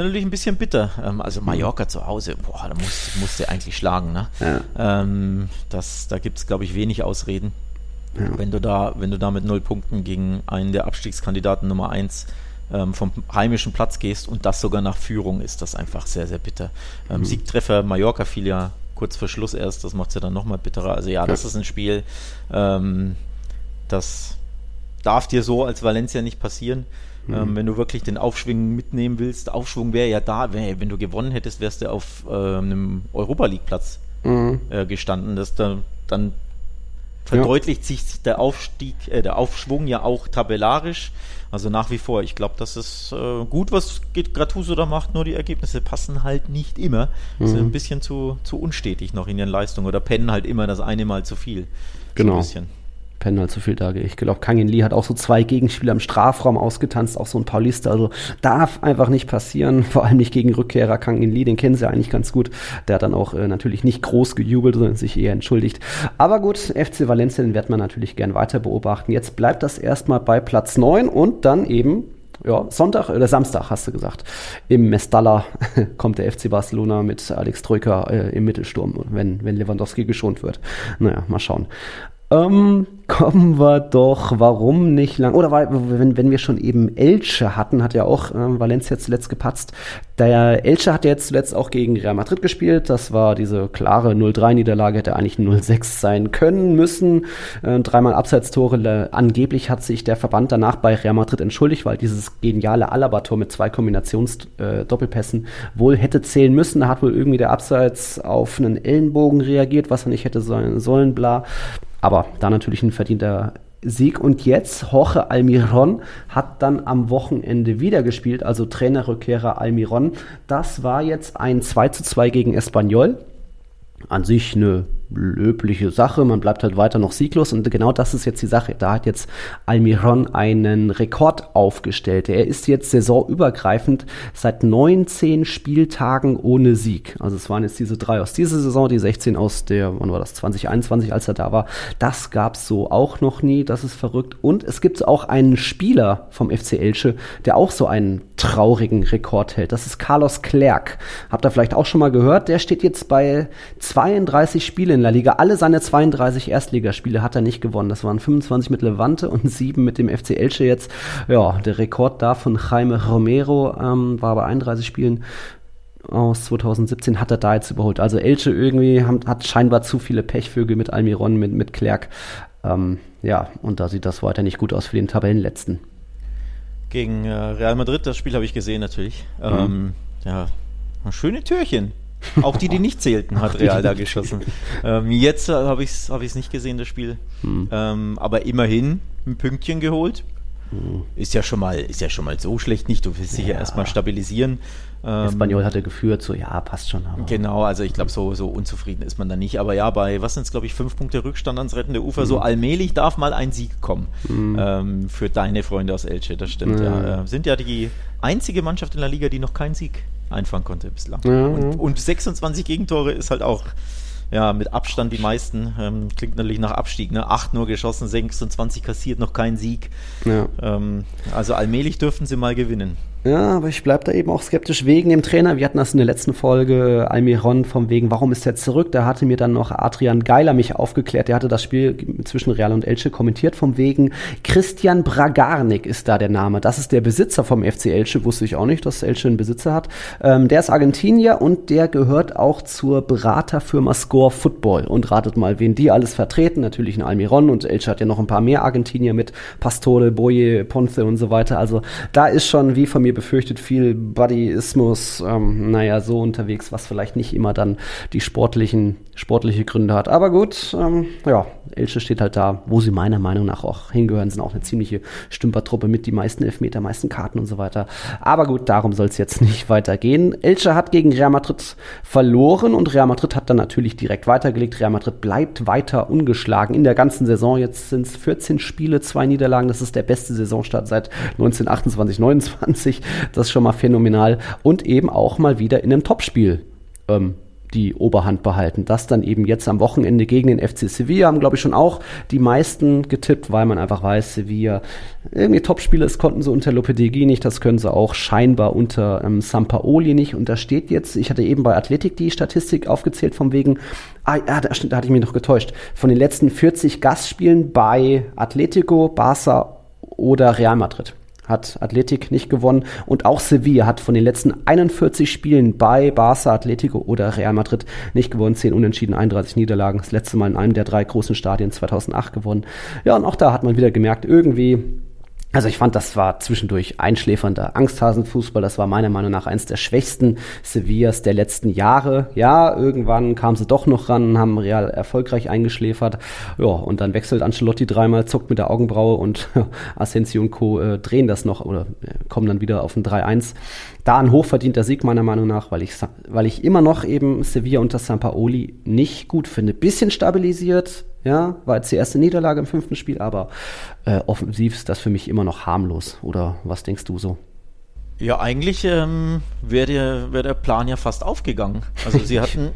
sind natürlich ein bisschen bitter. Ähm, also Mallorca zu Hause, boah, da musst, musst du eigentlich schlagen. Ne? Ja. Ähm, das, da gibt es, glaube ich, wenig Ausreden. Ja. Wenn, du da, wenn du da mit null Punkten gegen einen der Abstiegskandidaten Nummer 1 ähm, vom heimischen Platz gehst und das sogar nach Führung, ist das einfach sehr, sehr bitter. Ähm, mhm. Siegtreffer Mallorca fiel ja kurz vor Schluss erst, das macht es ja dann nochmal bitterer. Also ja, das ist ein Spiel, ähm, das darf dir so als Valencia nicht passieren. Mhm. Ähm, wenn du wirklich den Aufschwung mitnehmen willst, Aufschwung wäre ja da, wär, wenn du gewonnen hättest, wärst du auf äh, einem Europa League Platz mhm. äh, gestanden. Das da, dann verdeutlicht ja. sich der Aufstieg, äh, der Aufschwung ja auch tabellarisch. Also nach wie vor, ich glaube, das ist äh, gut, was Gratuso da macht, nur die Ergebnisse passen halt nicht immer. Mhm. Sind ein bisschen zu, zu unstetig noch in ihren Leistungen oder pennen halt immer das eine Mal zu viel. Genau. So pennen halt zu viel Tage. Ich glaube, Kangin Lee hat auch so zwei Gegenspieler im Strafraum ausgetanzt, auch so ein Paulista. Also darf einfach nicht passieren, vor allem nicht gegen Rückkehrer Kangin Lee, den kennen sie eigentlich ganz gut. Der hat dann auch äh, natürlich nicht groß gejubelt, sondern sich eher entschuldigt. Aber gut, FC Valencia, den wird man natürlich gern weiter beobachten. Jetzt bleibt das erstmal bei Platz 9 und dann eben ja, Sonntag oder Samstag hast du gesagt. Im Mestalla kommt der FC Barcelona mit Alex Troika äh, im Mittelsturm, wenn, wenn Lewandowski geschont wird. Naja, mal schauen. Ähm, kommen wir doch, warum nicht lang, oder weil, wenn, wenn wir schon eben Elche hatten, hat ja auch äh, Valencia zuletzt gepatzt. Der Elche hat ja jetzt zuletzt auch gegen Real Madrid gespielt. Das war diese klare 0-3-Niederlage, hätte eigentlich 0-6 sein können, müssen. Äh, dreimal Abseitstore. Angeblich hat sich der Verband danach bei Real Madrid entschuldigt, weil dieses geniale Alaba-Tor mit zwei Kombinations-Doppelpässen äh, wohl hätte zählen müssen. Da hat wohl irgendwie der Abseits auf einen Ellenbogen reagiert, was er nicht hätte sollen, sollen bla. Aber da natürlich ein verdienter Sieg. Und jetzt, Jorge Almiron hat dann am Wochenende wieder gespielt, also Trainerrückkehrer Almiron. Das war jetzt ein 2 zu 2 gegen Espanyol. An sich eine löbliche Sache. Man bleibt halt weiter noch sieglos und genau das ist jetzt die Sache. Da hat jetzt Almiron einen Rekord aufgestellt. Er ist jetzt saisonübergreifend seit 19 Spieltagen ohne Sieg. Also es waren jetzt diese drei aus dieser Saison, die 16 aus der, wann war das, 2021, als er da war. Das gab es so auch noch nie. Das ist verrückt. Und es gibt auch einen Spieler vom FC Elche, der auch so einen traurigen Rekord hält. Das ist Carlos Clerc. Habt ihr vielleicht auch schon mal gehört? Der steht jetzt bei 32 Spielen in La Liga. Alle seine 32 Erstligaspiele hat er nicht gewonnen. Das waren 25 mit Levante und 7 mit dem FC Elche jetzt. Ja, der Rekord da von Jaime Romero ähm, war bei 31 Spielen aus 2017 hat er da jetzt überholt. Also Elche irgendwie haben, hat scheinbar zu viele Pechvögel mit Almiron, mit, mit Clerc. Ähm, ja, und da sieht das weiter nicht gut aus für den Tabellenletzten. Gegen äh, Real Madrid, das Spiel habe ich gesehen natürlich. Mhm. Ähm, ja, schöne Türchen. Auch die, die nicht zählten, hat Real da geschossen. Ähm, jetzt habe ich es hab nicht gesehen, das Spiel. Hm. Ähm, aber immerhin ein Pünktchen geholt. mhm. ist ja schon mal, ist ja schon mal so schlecht nicht. Du willst dich ja, ja erstmal stabilisieren. Ähm, Espanyol hatte geführt, so ja, passt schon. genau, also ich glaube, so, so unzufrieden ist man da nicht. Aber ja, bei was sind es, glaube ich, fünf Punkte Rückstand ans rettende Ufer, mhm. so allmählich darf mal ein Sieg kommen mhm. ähm, für deine Freunde aus Elche, das stimmt. Ja. Äh, sind ja die einzige Mannschaft in der Liga, die noch keinen Sieg einfangen konnte bislang. Und, und 26 Gegentore ist halt auch ja, mit Abstand die meisten. Ähm, klingt natürlich nach Abstieg. Ne? Acht nur geschossen, 26 kassiert, noch kein Sieg. Ja. Ähm, also allmählich dürften sie mal gewinnen. Ja, aber ich bleibe da eben auch skeptisch wegen dem Trainer. Wir hatten das in der letzten Folge, Almiron, vom wegen, warum ist er zurück? Da hatte mir dann noch Adrian Geiler mich aufgeklärt. Der hatte das Spiel zwischen Real und Elche kommentiert, vom wegen Christian Bragarnik ist da der Name. Das ist der Besitzer vom FC Elche. Wusste ich auch nicht, dass Elche einen Besitzer hat. Ähm, der ist Argentinier und der gehört auch zur Beraterfirma Score Football. Und ratet mal, wen die alles vertreten. Natürlich ein Almiron und Elche hat ja noch ein paar mehr Argentinier mit Pastore, Boye, Ponce und so weiter. Also da ist schon, wie von mir mir befürchtet, viel Buddyismus, ähm, naja, so unterwegs, was vielleicht nicht immer dann die sportlichen, sportliche Gründe hat. Aber gut, ähm, ja, Elche steht halt da, wo sie meiner Meinung nach auch hingehören, sind auch eine ziemliche Stümpertruppe mit die meisten Elfmeter, meisten Karten und so weiter. Aber gut, darum soll es jetzt nicht weitergehen. Elche hat gegen Real Madrid verloren und Real Madrid hat dann natürlich direkt weitergelegt. Real Madrid bleibt weiter ungeschlagen in der ganzen Saison. Jetzt sind es 14 Spiele, zwei Niederlagen. Das ist der beste Saisonstart seit 1928, 29. Das ist schon mal phänomenal. Und eben auch mal wieder in einem Topspiel. Ähm, die Oberhand behalten. Das dann eben jetzt am Wochenende gegen den FC Sevilla haben, glaube ich, schon auch die meisten getippt, weil man einfach weiß, Sevilla irgendwie Topspieler ist, konnten sie unter Lopetegui nicht, das können sie auch scheinbar unter ähm, Sampaoli nicht. Und da steht jetzt, ich hatte eben bei Athletik die Statistik aufgezählt, von wegen, ah, ja, da, da hatte ich mich noch getäuscht, von den letzten 40 Gastspielen bei Atletico, Barca oder Real Madrid hat Athletik nicht gewonnen und auch Sevilla hat von den letzten 41 Spielen bei Barca, Atletico oder Real Madrid nicht gewonnen. 10 Unentschieden, 31 Niederlagen. Das letzte Mal in einem der drei großen Stadien 2008 gewonnen. Ja, und auch da hat man wieder gemerkt, irgendwie also ich fand, das war zwischendurch einschläfernder Angsthasenfußball. Das war meiner Meinung nach eins der schwächsten Sevillas der letzten Jahre. Ja, irgendwann kamen sie doch noch ran, haben Real erfolgreich eingeschläfert. Ja, und dann wechselt Ancelotti dreimal, zuckt mit der Augenbraue und Asensio und Co. Äh, drehen das noch oder äh, kommen dann wieder auf ein 3-1. Da ein hochverdienter Sieg meiner Meinung nach, weil ich, weil ich immer noch eben Sevilla unter Sampaoli nicht gut finde. Bisschen stabilisiert, ja, war jetzt die erste Niederlage im fünften Spiel, aber äh, offensiv ist das für mich immer noch harmlos. Oder was denkst du so? Ja, eigentlich ähm, wäre der, wär der Plan ja fast aufgegangen. Also sie hatten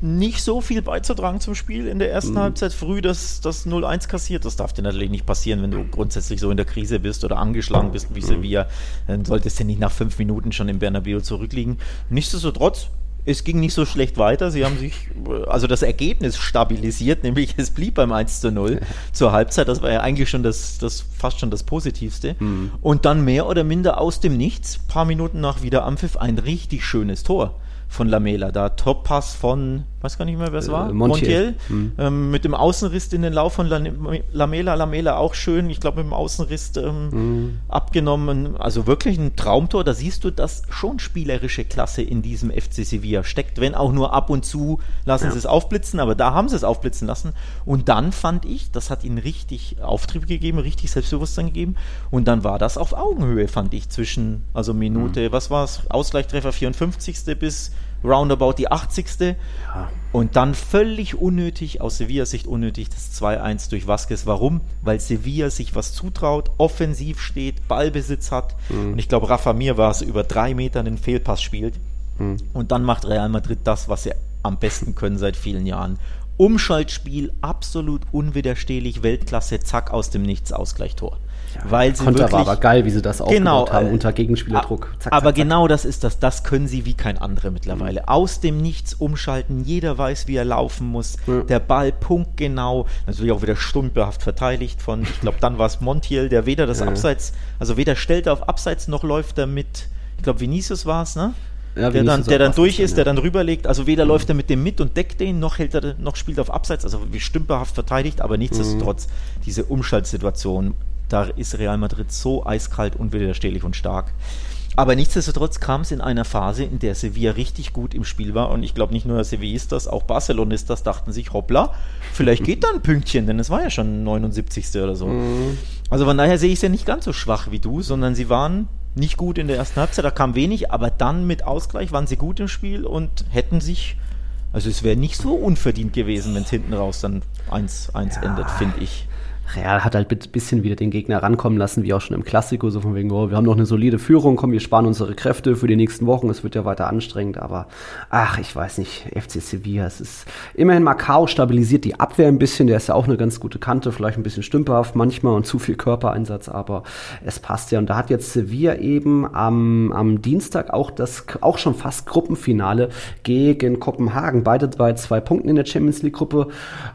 nicht so viel beizutragen zum Spiel in der ersten mhm. Halbzeit. Früh das, das 0-1 kassiert. Das darf dir natürlich nicht passieren, wenn du grundsätzlich so in der Krise bist oder angeschlagen bist wie Sevilla. Dann solltest du nicht nach fünf Minuten schon im Bernabeu zurückliegen. Nichtsdestotrotz es ging nicht so schlecht weiter. Sie haben sich, also das Ergebnis stabilisiert, nämlich es blieb beim 1 zu 0 zur Halbzeit. Das war ja eigentlich schon das, das fast schon das Positivste. Mhm. Und dann mehr oder minder aus dem Nichts, paar Minuten nach Wiederanpfiff, ein richtig schönes Tor von Lamela. Da Top-Pass von, weiß gar nicht mehr, wer es war, äh, Montiel, Montiel mhm. ähm, mit dem Außenriss in den Lauf von Lamela. Lamela auch schön, ich glaube mit dem Außenriss ähm, mhm. abgenommen. Also wirklich ein Traumtor. Da siehst du, dass schon spielerische Klasse in diesem FC Sevilla steckt, wenn auch nur ab und zu lassen ja. sie es aufblitzen, aber da haben sie es aufblitzen lassen. Und dann fand ich, das hat ihnen richtig Auftrieb gegeben, richtig Selbstbewusstsein gegeben. Und dann war das auf Augenhöhe, fand ich, zwischen, also Minute, mhm. was war es, Ausgleichstreffer 54. bis roundabout die 80. Ja. Und dann völlig unnötig, aus Sevillas Sicht unnötig, das 2-1 durch Vasquez. Warum? Weil Sevilla sich was zutraut, offensiv steht, Ballbesitz hat. Mhm. Und ich glaube, Rafa Mir war es, über drei Metern den Fehlpass spielt. Mhm. Und dann macht Real Madrid das, was sie am besten können seit vielen Jahren. Umschaltspiel, absolut unwiderstehlich, Weltklasse, zack, aus dem Nichts, Ausgleichtor. Ja, weil sie Konter wirklich, war aber geil, wie sie das genau, haben äh, unter Gegenspielerdruck. Zack, aber zack, genau das ist das. Das können sie wie kein anderer mittlerweile. Mhm. Aus dem Nichts umschalten. Jeder weiß, wie er laufen muss. Mhm. Der Ball punktgenau. Natürlich auch wieder stümperhaft verteidigt von, ich glaube, dann war es Montiel, der weder das ja. Abseits, also weder stellt er auf Abseits noch läuft er mit, ich glaube, Vinicius war es, ne? Ja, der dann, der dann durch ist, der dann rüberlegt. Also weder mhm. läuft er mit dem mit und deckt den, noch hält er, noch spielt er auf Abseits. Also wie stümperhaft verteidigt, aber nichtsdestotrotz mhm. diese Umschaltsituation da ist Real Madrid so eiskalt, unwiderstehlich und stark. Aber nichtsdestotrotz kam es in einer Phase, in der Sevilla richtig gut im Spiel war. Und ich glaube, nicht nur Sevilla ist das, auch Barcelonistas dachten sich, hoppla, vielleicht geht da ein Pünktchen, denn es war ja schon 79. oder so. Mhm. Also von daher sehe ich es ja nicht ganz so schwach wie du, sondern sie waren nicht gut in der ersten Halbzeit, da kam wenig, aber dann mit Ausgleich waren sie gut im Spiel und hätten sich, also es wäre nicht so unverdient gewesen, wenn es hinten raus dann 1-1 ja. endet, finde ich. Real hat halt ein bisschen wieder den Gegner rankommen lassen, wie auch schon im Klassiko, so von wegen, oh, wir haben noch eine solide Führung, komm, wir sparen unsere Kräfte für die nächsten Wochen, es wird ja weiter anstrengend, aber ach, ich weiß nicht, FC Sevilla, es ist immerhin Macau stabilisiert die Abwehr ein bisschen, der ist ja auch eine ganz gute Kante, vielleicht ein bisschen stümperhaft manchmal und zu viel Körpereinsatz, aber es passt ja. Und da hat jetzt Sevilla eben am, am Dienstag auch das, auch schon fast Gruppenfinale gegen Kopenhagen, beide bei zwei Punkten in der Champions League Gruppe,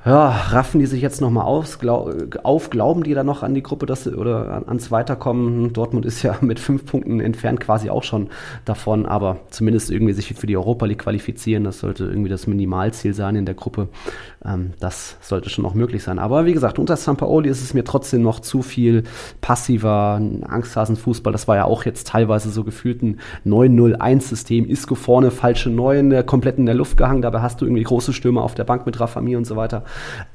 ja, raffen die sich jetzt nochmal aus, glaub, auf? Glauben die da noch an die Gruppe dass, oder ans Weiterkommen? Dortmund ist ja mit fünf Punkten entfernt quasi auch schon davon, aber zumindest irgendwie sich für die Europa League qualifizieren, das sollte irgendwie das Minimalziel sein in der Gruppe. Ähm, das sollte schon auch möglich sein. Aber wie gesagt, unter Sampaoli ist es mir trotzdem noch zu viel passiver Angsthasenfußball. Das war ja auch jetzt teilweise so gefühlt ein 9-0-1-System. Isco vorne, falsche Neun, komplett in der Luft gehangen. Dabei hast du irgendwie große Stürmer auf der Bank mit Rafamir und so weiter.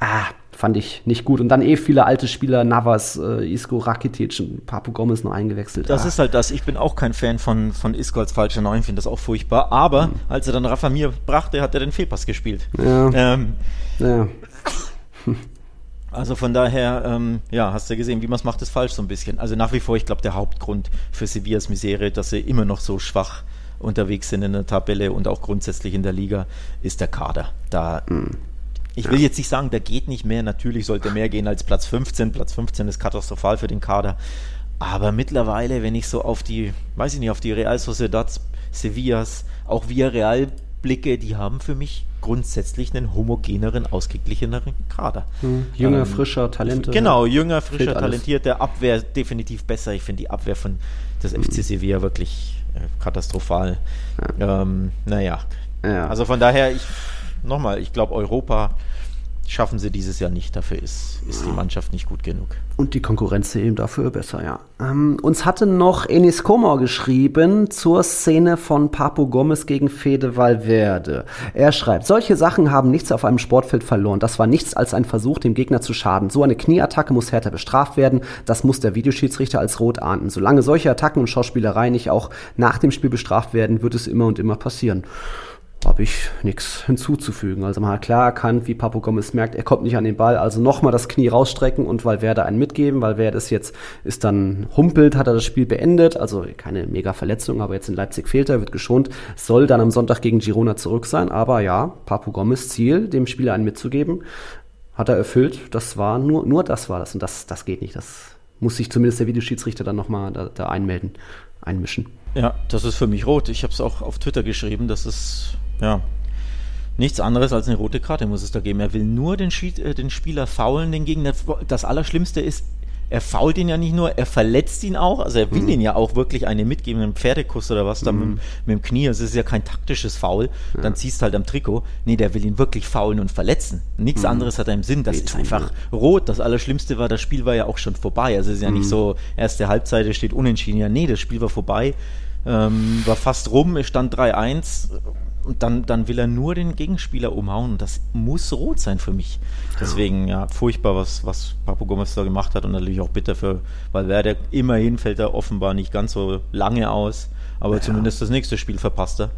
Ah, fand ich nicht gut. Und dann eh viele alte Spieler, Navas, äh, Isco, Rakitic und Papu Gomez noch eingewechselt. Das ah. ist halt das. Ich bin auch kein Fan von, von Isco als falscher Neun, finde das auch furchtbar. Aber mhm. als er dann Rafa Mir brachte, hat er den Fehlpass gespielt. Ja. Ähm, ja. Also von daher, ähm, ja, hast du gesehen, wie man es macht, ist falsch so ein bisschen. Also nach wie vor, ich glaube, der Hauptgrund für Sevillas Misere, dass sie immer noch so schwach unterwegs sind in der Tabelle und auch grundsätzlich in der Liga, ist der Kader. Da mhm. Ich will jetzt nicht sagen, der geht nicht mehr. Natürlich sollte mehr gehen als Platz 15. Platz 15 ist katastrophal für den Kader. Aber mittlerweile, wenn ich so auf die, weiß ich nicht, auf die Real Sociedad, Sevillas, auch Villarreal blicke, die haben für mich grundsätzlich einen homogeneren, ausgeglicheneren Kader. Hm, jünger, ähm, frischer, Talente. Genau, jünger, frischer, talentiert. Der Abwehr definitiv besser. Ich finde die Abwehr von des FC hm. Sevilla wirklich äh, katastrophal. Ja. Ähm, naja. Ja. Also von daher, ich nochmal, ich glaube, Europa schaffen sie dieses Jahr nicht. Dafür ist, ist die Mannschaft nicht gut genug. Und die Konkurrenz eben dafür besser, ja. Ähm, uns hatte noch Enis Komor geschrieben zur Szene von Papo Gomez gegen Fede Valverde. Er schreibt, solche Sachen haben nichts auf einem Sportfeld verloren. Das war nichts als ein Versuch, dem Gegner zu schaden. So eine Knieattacke muss härter bestraft werden. Das muss der Videoschiedsrichter als rot ahnden. Solange solche Attacken und Schauspielerei nicht auch nach dem Spiel bestraft werden, wird es immer und immer passieren habe ich nichts hinzuzufügen. Also man hat klar erkannt, wie Papo Gomez merkt, er kommt nicht an den Ball, also nochmal das Knie rausstrecken und Valverde einen mitgeben, weil wer das jetzt ist dann humpelt, hat er das Spiel beendet, also keine mega Verletzung, aber jetzt in Leipzig fehlt er, wird geschont, soll dann am Sonntag gegen Girona zurück sein, aber ja, Papo Gomez Ziel, dem Spieler einen mitzugeben, hat er erfüllt, das war nur, nur das war das. Und das, das geht nicht, das muss sich zumindest der Videoschiedsrichter dann nochmal da, da einmelden, einmischen. Ja, das ist für mich rot. Ich habe es auch auf Twitter geschrieben, dass es ja. Nichts anderes als eine rote Karte muss es da geben. Er will nur den, äh, den Spieler faulen, den Gegner. Das Allerschlimmste ist, er fault ihn ja nicht nur, er verletzt ihn auch. Also er will mhm. ihn ja auch wirklich eine mitgeben, einen Pferdekuss oder was da mhm. mit, mit, dem Knie. Also es ist ja kein taktisches Foul. Ja. Dann ziehst du halt am Trikot. Nee, der will ihn wirklich faulen und verletzen. Nichts mhm. anderes hat er im Sinn. Das Geht ist einfach ja. rot. Das Allerschlimmste war, das Spiel war ja auch schon vorbei. Also es ist ja nicht mhm. so, erste Halbzeit steht unentschieden. Ja, nee, das Spiel war vorbei. Ähm, war fast rum, es stand 3-1 und dann, dann will er nur den Gegenspieler umhauen und das muss rot sein für mich. Deswegen, ja, furchtbar, was, was Papo Gomez da gemacht hat und natürlich auch bitter für Valverde. Immerhin fällt er offenbar nicht ganz so lange aus, aber ja. zumindest das nächste Spiel verpasst er.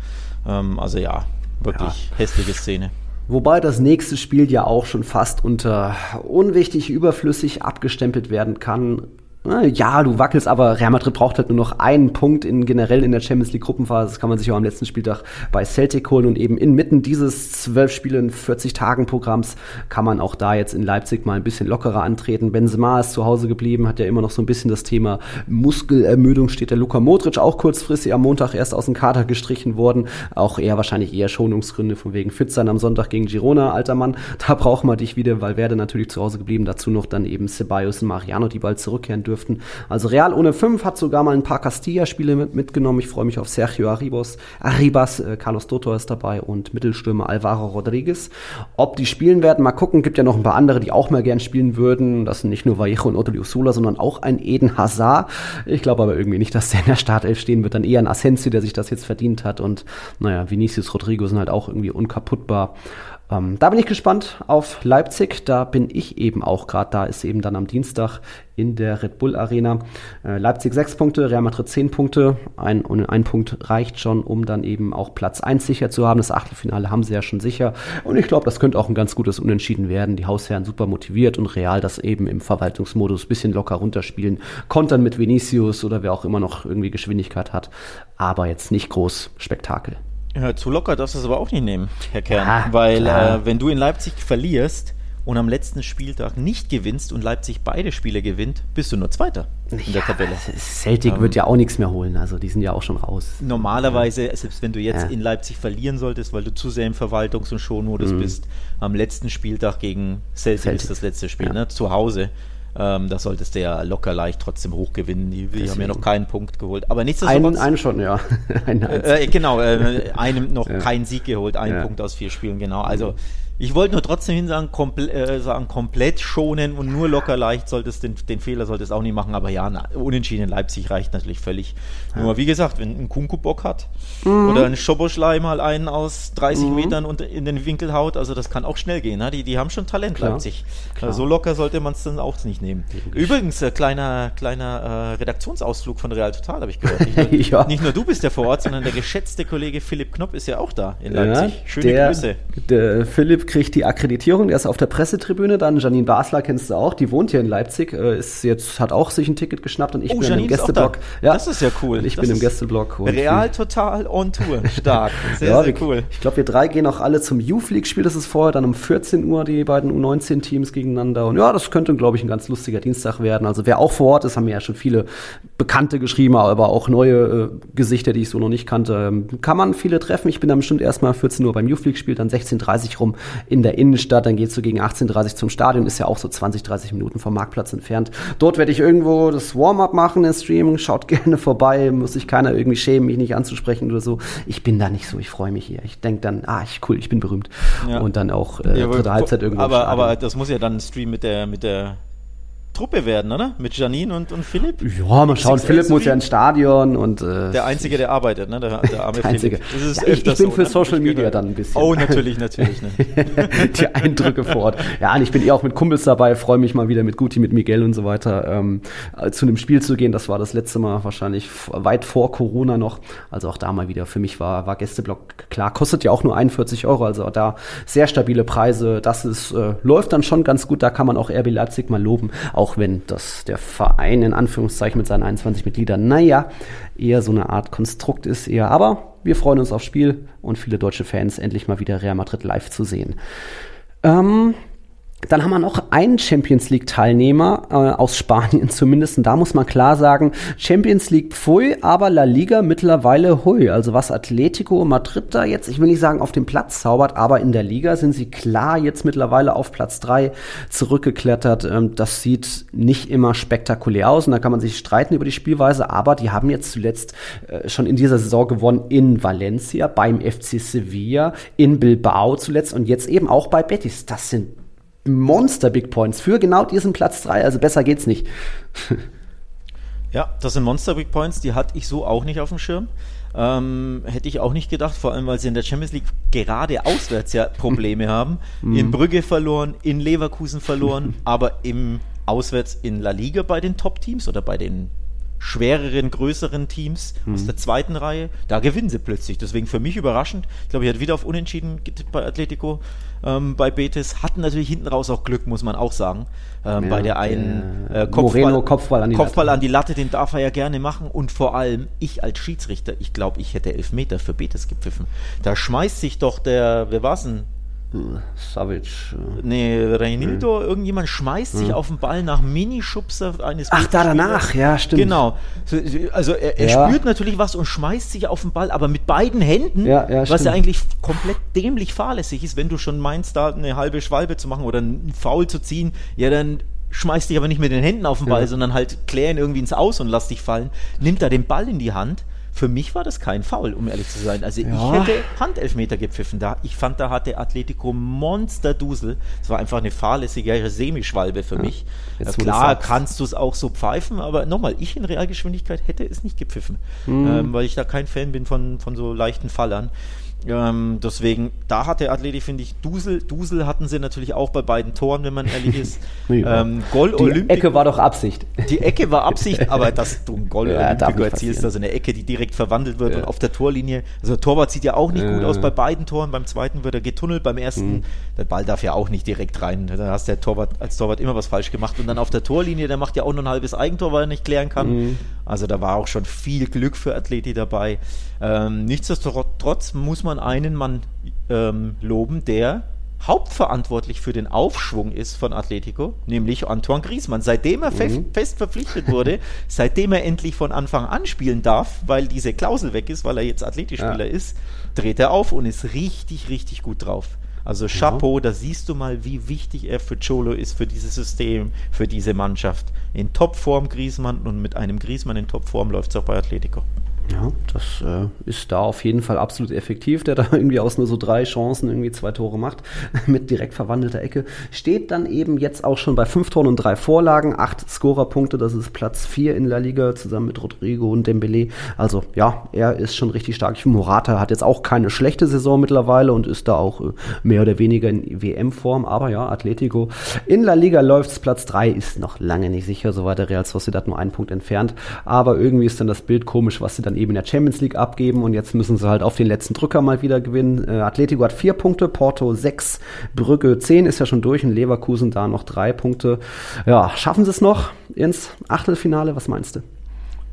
Ähm, also ja, wirklich ja. hässliche Szene. Wobei das nächste Spiel ja auch schon fast unter unwichtig überflüssig abgestempelt werden kann. Ne, ja, du wackelst, aber Real Madrid braucht halt nur noch einen Punkt in generell in der Champions League Gruppenphase. Das kann man sich auch am letzten Spieltag bei Celtic holen und eben inmitten dieses zwölf Spiele in 40 Tagen Programms kann man auch da jetzt in Leipzig mal ein bisschen lockerer antreten. Benzema ist zu Hause geblieben, hat ja immer noch so ein bisschen das Thema Muskelermüdung steht. Der Luka Modric auch kurzfristig am Montag erst aus dem Kader gestrichen worden. Auch eher wahrscheinlich eher Schonungsgründe von wegen fit sein am Sonntag gegen Girona, alter Mann. Da braucht man dich wieder, weil werde natürlich zu Hause geblieben. Dazu noch dann eben Ceballos und Mariano, die bald zurückkehren dürfen dürften. Also Real ohne fünf hat sogar mal ein paar Castilla-Spiele mit, mitgenommen. Ich freue mich auf Sergio Arribos, Arribas, äh, Carlos Dotor ist dabei und Mittelstürmer Alvaro Rodriguez. Ob die spielen werden, mal gucken. Gibt ja noch ein paar andere, die auch mal gern spielen würden. Das sind nicht nur Vallejo und Otto Sola, sondern auch ein Eden Hazard. Ich glaube aber irgendwie nicht, dass der in der Startelf stehen wird. Dann eher ein Asensio, der sich das jetzt verdient hat. Und naja, Vinicius Rodrigo sind halt auch irgendwie unkaputtbar. Ähm, da bin ich gespannt auf Leipzig. Da bin ich eben auch gerade. Da ist eben dann am Dienstag in der Red Bull Arena. Äh, Leipzig sechs Punkte, Real Madrid zehn Punkte. Ein, ein Punkt reicht schon, um dann eben auch Platz eins sicher zu haben. Das Achtelfinale haben sie ja schon sicher. Und ich glaube, das könnte auch ein ganz gutes Unentschieden werden. Die Hausherren super motiviert und Real das eben im Verwaltungsmodus bisschen locker runterspielen. Kontern mit Vinicius oder wer auch immer noch irgendwie Geschwindigkeit hat. Aber jetzt nicht groß Spektakel. Ja, zu locker darfst du es aber auch nicht nehmen, Herr Kern. Ja, weil äh, wenn du in Leipzig verlierst und am letzten Spieltag nicht gewinnst und Leipzig beide Spiele gewinnt, bist du nur Zweiter in ja, der Tabelle. Celtic ähm, wird ja auch nichts mehr holen, also die sind ja auch schon raus. Normalerweise, selbst wenn du jetzt in Leipzig verlieren solltest, weil du zu sehr im Verwaltungs- und Showmodus mhm. bist, am letzten Spieltag gegen Celtic, Celtic. ist das letzte Spiel, ne? zu Hause. Ähm, da solltest du ja locker leicht trotzdem hoch gewinnen. Die, die haben ja noch keinen Punkt geholt. Aber nichtsdestotrotz. Einen, einen schon, ja. einen äh, genau, äh, einem noch ja. keinen Sieg geholt, einen ja. Punkt aus vier Spielen, genau. Also ich wollte nur trotzdem hin sagen, komple äh, sagen, komplett schonen und nur locker leicht solltest den, den Fehler solltest auch nicht machen. Aber ja, na, unentschieden in Leipzig reicht natürlich völlig. Ja. Nur wie gesagt, wenn ein Kunku Bock hat mhm. oder ein Schoboschlei mal einen aus 30 mhm. Metern und in den Winkel haut, also das kann auch schnell gehen. Ne? Die, die haben schon Talent, Klar. Leipzig. Klar. So locker sollte man es dann auch nicht nehmen. Übrigens, äh, kleiner, kleiner äh, Redaktionsausflug von Real Total habe ich gehört. Nicht nur, ja. nicht nur, du bist ja vor Ort, sondern der geschätzte Kollege Philipp Knopp ist ja auch da in Leipzig. Ja, Schöne der, Grüße. Der Philipp kriegt die Akkreditierung, der ist auf der Pressetribüne, dann Janine Basler kennst du auch, die wohnt hier in Leipzig, äh, ist jetzt, hat auch sich ein Ticket geschnappt und ich oh, bin Janine im Gästeblock. Ja, das ist ja cool. Ich das bin im Gästeblock. Real total on Tour, stark, sehr, ja, sehr cool. Ich glaube, wir drei gehen auch alle zum Youth League Spiel, das ist vorher dann um 14 Uhr die beiden U19 Teams gegeneinander und ja, das könnte, glaube ich, ein ganz lustiger Dienstag werden. Also wer auch vor Ort ist, haben mir ja schon viele Bekannte geschrieben, aber auch neue äh, Gesichter, die ich so noch nicht kannte. Ähm, kann man viele treffen. Ich bin dann bestimmt erstmal 14 Uhr beim Youth League Spiel, dann 16.30 rum in der Innenstadt, dann geht's so gegen 18.30 zum Stadion, ist ja auch so 20, 30 Minuten vom Marktplatz entfernt. Dort werde ich irgendwo das Warm-up machen, den Stream, schaut gerne vorbei, muss sich keiner irgendwie schämen, mich nicht anzusprechen oder so. Ich bin da nicht so, ich freue mich hier. Ich denke dann, ah, ich, cool, ich bin berühmt. Ja. Und dann auch äh, ja, dritte Halbzeit irgendwo. Aber, aber das muss ja dann ein Stream mit der, mit der Truppe werden, oder? Mit Janine und, und Philipp? Ja, mal schauen. Philipp muss ja ins Stadion und. Äh, der Einzige, der arbeitet, ne? Der, der arme der Einzige. Ja, ich, ich, bin so, für ne? Social Media dann ein bisschen. Oh, natürlich, natürlich. Ne? Die Eindrücke vor Ort. Ja, und ich bin eh auch mit Kumpels dabei, freue mich mal wieder mit Guti, mit Miguel und so weiter ähm, zu einem Spiel zu gehen. Das war das letzte Mal wahrscheinlich weit vor Corona noch. Also auch da mal wieder. Für mich war, war Gästeblock klar. Kostet ja auch nur 41 Euro. Also da sehr stabile Preise. Das ist, äh, läuft dann schon ganz gut. Da kann man auch RB Leipzig mal loben. Auch auch wenn das der Verein in Anführungszeichen mit seinen 21 Mitgliedern, naja, eher so eine Art Konstrukt ist eher. Aber wir freuen uns aufs Spiel und viele deutsche Fans endlich mal wieder Real Madrid live zu sehen. Ähm, dann haben wir noch einen Champions League Teilnehmer äh, aus Spanien zumindest. Und da muss man klar sagen, Champions League pfui, aber La Liga mittlerweile hui. Also was Atletico Madrid da jetzt, ich will nicht sagen auf dem Platz zaubert, aber in der Liga sind sie klar jetzt mittlerweile auf Platz drei zurückgeklettert. Ähm, das sieht nicht immer spektakulär aus und da kann man sich streiten über die Spielweise, aber die haben jetzt zuletzt äh, schon in dieser Saison gewonnen in Valencia, beim FC Sevilla, in Bilbao zuletzt und jetzt eben auch bei Betis. Das sind Monster Big Points für genau diesen Platz 3. Also besser geht's nicht. ja, das sind Monster Big Points, die hatte ich so auch nicht auf dem Schirm. Ähm, hätte ich auch nicht gedacht, vor allem weil sie in der Champions League gerade auswärts ja Probleme haben. Mhm. In Brügge verloren, in Leverkusen verloren, aber im Auswärts in La Liga bei den Top-Teams oder bei den schwereren, größeren Teams mhm. aus der zweiten Reihe, da gewinnen sie plötzlich. Deswegen für mich überraschend. Ich glaube, ich hatte wieder auf Unentschieden getippt bei Atletico, ähm, bei Betis. Hatten natürlich hinten raus auch Glück, muss man auch sagen. Ähm, ja, bei der einen äh, Kopfball, Moreno, Kopfball, an die, Kopfball an die Latte, den darf er ja gerne machen. Und vor allem, ich als Schiedsrichter, ich glaube, ich hätte elf Meter für Betis gepfiffen. Da schmeißt sich doch der, wer war's denn? Savage. Nee, Reinildo, nee. irgendjemand schmeißt sich hm. auf den Ball nach Minischubser eines Ach, da danach, ja, stimmt. Genau. Also er, er ja. spürt natürlich was und schmeißt sich auf den Ball, aber mit beiden Händen, ja, ja, was ja eigentlich komplett dämlich fahrlässig ist, wenn du schon meinst, da eine halbe Schwalbe zu machen oder einen Foul zu ziehen, ja, dann schmeiß dich aber nicht mit den Händen auf den Ball, Ja. sondern halt klär ihn irgendwie ins Aus und lass dich fallen. Nimmt da den Ball in die Hand. Für mich war das kein Foul, um ehrlich zu sein. Also Ja. ich hätte Handelfmeter gepfiffen da. Ich fand, da hatte Atletico Monsterdusel. Es war einfach eine fahrlässige Semischwalbe für mich. Jetzt, du's Klar sagst. kannst du es auch so pfeifen, aber nochmal, ich in Realgeschwindigkeit hätte es nicht gepfiffen, Mhm. ähm, weil ich da kein Fan bin von, von so leichten Fallern. Ähm, deswegen, da hat der Atleti, finde ich, Dusel. Dusel hatten sie natürlich auch bei beiden Toren, wenn man ehrlich ist. Ja. ähm, Gol Die Olympic. Ecke war doch Absicht. Die Ecke war Absicht, aber dass du ein Goal Ja, Olympico erzielst, also eine Ecke, die direkt verwandelt wird Ja. und auf der Torlinie. Also der Torwart sieht ja auch nicht gut Ja. aus bei beiden Toren. Beim zweiten wird er getunnelt, beim ersten, Mhm. der Ball darf ja auch nicht direkt rein. Da hast der Torwart als Torwart immer was falsch gemacht. Und dann auf der Torlinie, der macht ja auch noch ein halbes Eigentor, weil er nicht klären kann. Mhm. Also da war auch schon viel Glück für Athleti dabei. Ähm, nichtsdestotrotz muss man einen Mann ähm, loben, der hauptverantwortlich für den Aufschwung ist von Atletico, nämlich Antoine Griezmann. Seitdem er fest, fest verpflichtet wurde, seitdem er endlich von Anfang an spielen darf, weil diese Klausel weg ist, weil er jetzt Atletispieler Ja. ist, dreht er auf und ist richtig, richtig gut drauf. Also Chapeau, da siehst du mal, wie wichtig er für Cholo ist, für dieses System, für diese Mannschaft. In Topform Griezmann und mit einem Griezmann in Topform läuft es auch bei Atletico. Ja, das äh, ist da auf jeden Fall absolut effektiv, der da irgendwie aus nur so drei Chancen irgendwie zwei Tore macht, mit direkt verwandelter Ecke. Steht dann eben jetzt auch schon bei fünf Toren und drei Vorlagen, acht Scorerpunkte, das ist Platz vier in La Liga, zusammen mit Rodrigo und Dembele. Also ja, er ist schon richtig stark. Morata hat jetzt auch keine schlechte Saison mittlerweile und ist da auch äh, mehr oder weniger in WM-Form, aber ja, Atletico. In La Liga läuft's Platz drei, ist noch lange nicht sicher, so war der Real Sociedad nur einen Punkt entfernt, aber irgendwie ist dann das Bild komisch, was sie dann eben in der Champions League abgeben und jetzt müssen sie halt auf den letzten Drücker mal wieder gewinnen. Äh, Atletico hat vier Punkte, Porto sechs, Brügge zehn ist ja schon durch und Leverkusen da noch drei Punkte. Ja, schaffen sie es noch ins Achtelfinale? Was meinst du?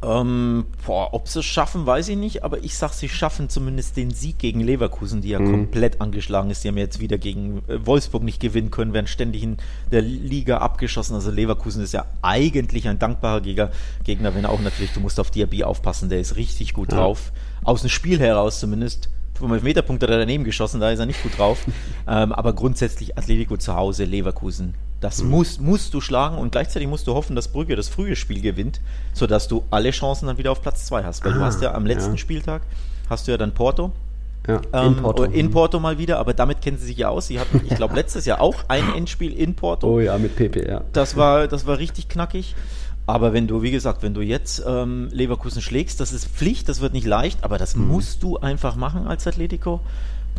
Ähm, boah, ob sie es schaffen, weiß ich nicht, aber ich sag, sie schaffen zumindest den Sieg gegen Leverkusen, die ja komplett angeschlagen ist. Die haben jetzt wieder gegen äh, Wolfsburg nicht gewinnen können, werden ständig in der Liga abgeschossen. Also Leverkusen ist ja eigentlich ein dankbarer Gegner, Gegner wenn auch natürlich, du musst auf Diaby aufpassen, der ist richtig gut drauf. Aus dem Spiel heraus zumindest. Vom Meterpunkt hat er daneben geschossen, da ist er nicht gut drauf. ähm, aber grundsätzlich Atletico zu Hause, Leverkusen. Das musst, musst du schlagen und gleichzeitig musst du hoffen, dass Brügge das frühe Spiel gewinnt, sodass du alle Chancen dann wieder auf Platz 2 hast. Weil du Ah, hast ja am letzten ja. Spieltag, hast du ja dann Porto. Ja, Ähm, in Porto. in Porto mal wieder, aber damit kennen sie sich ja aus. Sie hatten, ich glaube, letztes Jahr auch ein Endspiel in Porto. Oh ja, mit Pepe, ja. Das war, das war richtig knackig. Aber wenn du, wie gesagt, wenn du jetzt ähm, Leverkusen schlägst, das ist Pflicht, das wird nicht leicht, aber das musst du einfach machen als Atletico.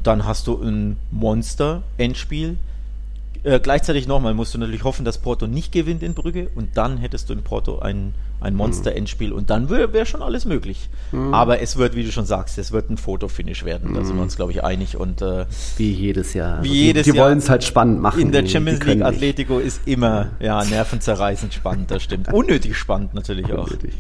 Dann hast du ein Monster-Endspiel. Äh, gleichzeitig nochmal musst du natürlich hoffen, dass Porto nicht gewinnt in Brügge und dann hättest du in Porto ein, ein Monster-Endspiel und dann wäre wär schon alles möglich. Aber es wird, wie du schon sagst, es wird ein Fotofinish werden. Da sind wir uns, glaube ich, einig. Und äh, Wie jedes Jahr. Also Wie die, jedes die Jahr. wollen es halt spannend machen. in der Die- die Champions League nicht. Atletico ist immer ja, nervenzerreißend spannend, das stimmt. Unnötig spannend natürlich auch. Unnötig.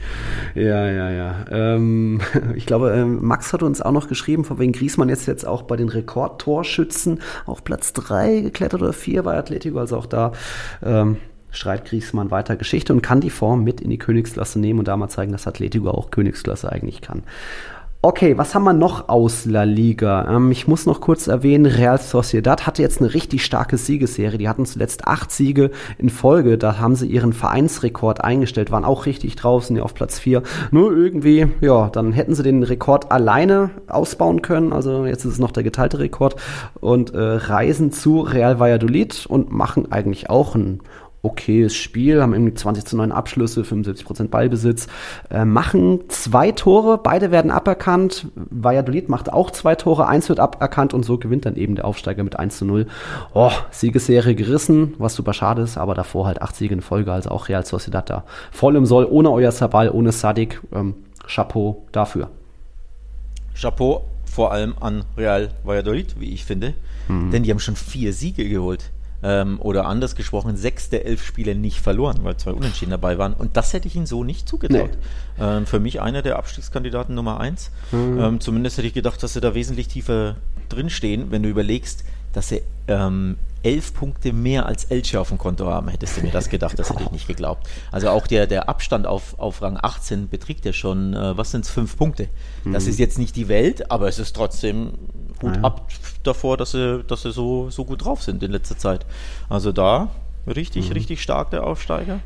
Ja, ja, ja. Ähm, ich glaube, ähm, Max hat uns auch noch geschrieben, von wegen Griesmann jetzt jetzt auch bei den Rekordtorschützen auf Platz 3 geklettert oder 4 bei Atletico, also auch da ähm, schreibt Griesmann weiter Geschichte und kann die Form mit in die Königsklasse nehmen und da zeigen, dass Atletico auch Königsklasse eigentlich kann. Okay, was haben wir noch aus La Liga? Ähm, ich muss noch kurz erwähnen, Real Sociedad hatte jetzt eine richtig starke Siegesserie. Die hatten zuletzt acht Siege in Folge. Da haben sie ihren Vereinsrekord eingestellt, waren auch richtig draußen, ja auf Platz vier. Nur irgendwie, ja, dann hätten sie den Rekord alleine ausbauen können. Also jetzt ist es noch der geteilte Rekord und äh, reisen zu Real Valladolid und machen eigentlich auch ein okayes Spiel, haben irgendwie 20 zu 9 Abschlüsse, 75% Ballbesitz, äh, machen zwei Tore, beide werden aberkannt. Valladolid macht auch zwei Tore, eins wird aberkannt und so gewinnt dann eben der Aufsteiger mit 1 zu 0. Oh, Siegesserie gerissen, was super schade ist, aber davor halt acht Siege in Folge, also auch Real Sociedad da voll im Soll, ohne euer Sabal, ohne Sadik. Ähm, Chapeau dafür. Chapeau vor allem an Real Valladolid, wie ich finde, denn die haben schon vier Siege geholt. Ähm, oder anders gesprochen, sechs der elf Spiele nicht verloren, weil zwei Unentschieden dabei waren. Und das hätte ich ihnen so nicht zugetraut. Ähm, für mich einer der Abstiegskandidaten Nummer eins. Ähm, zumindest hätte ich gedacht, dass sie da wesentlich tiefer drinstehen, wenn du überlegst, dass sie ähm, elf Punkte mehr als Elche auf dem Konto haben. Hättest du mir das gedacht, das hätte ich nicht geglaubt. Also auch der, der Abstand auf, auf Rang 18 beträgt ja schon, äh, was sind es, fünf Punkte. Das ist jetzt nicht die Welt, aber es ist trotzdem Hut Ja. ab davor, dass sie, dass sie so, so gut drauf sind in letzter Zeit. Also da, Richtig, mhm. richtig stark der Aufsteiger.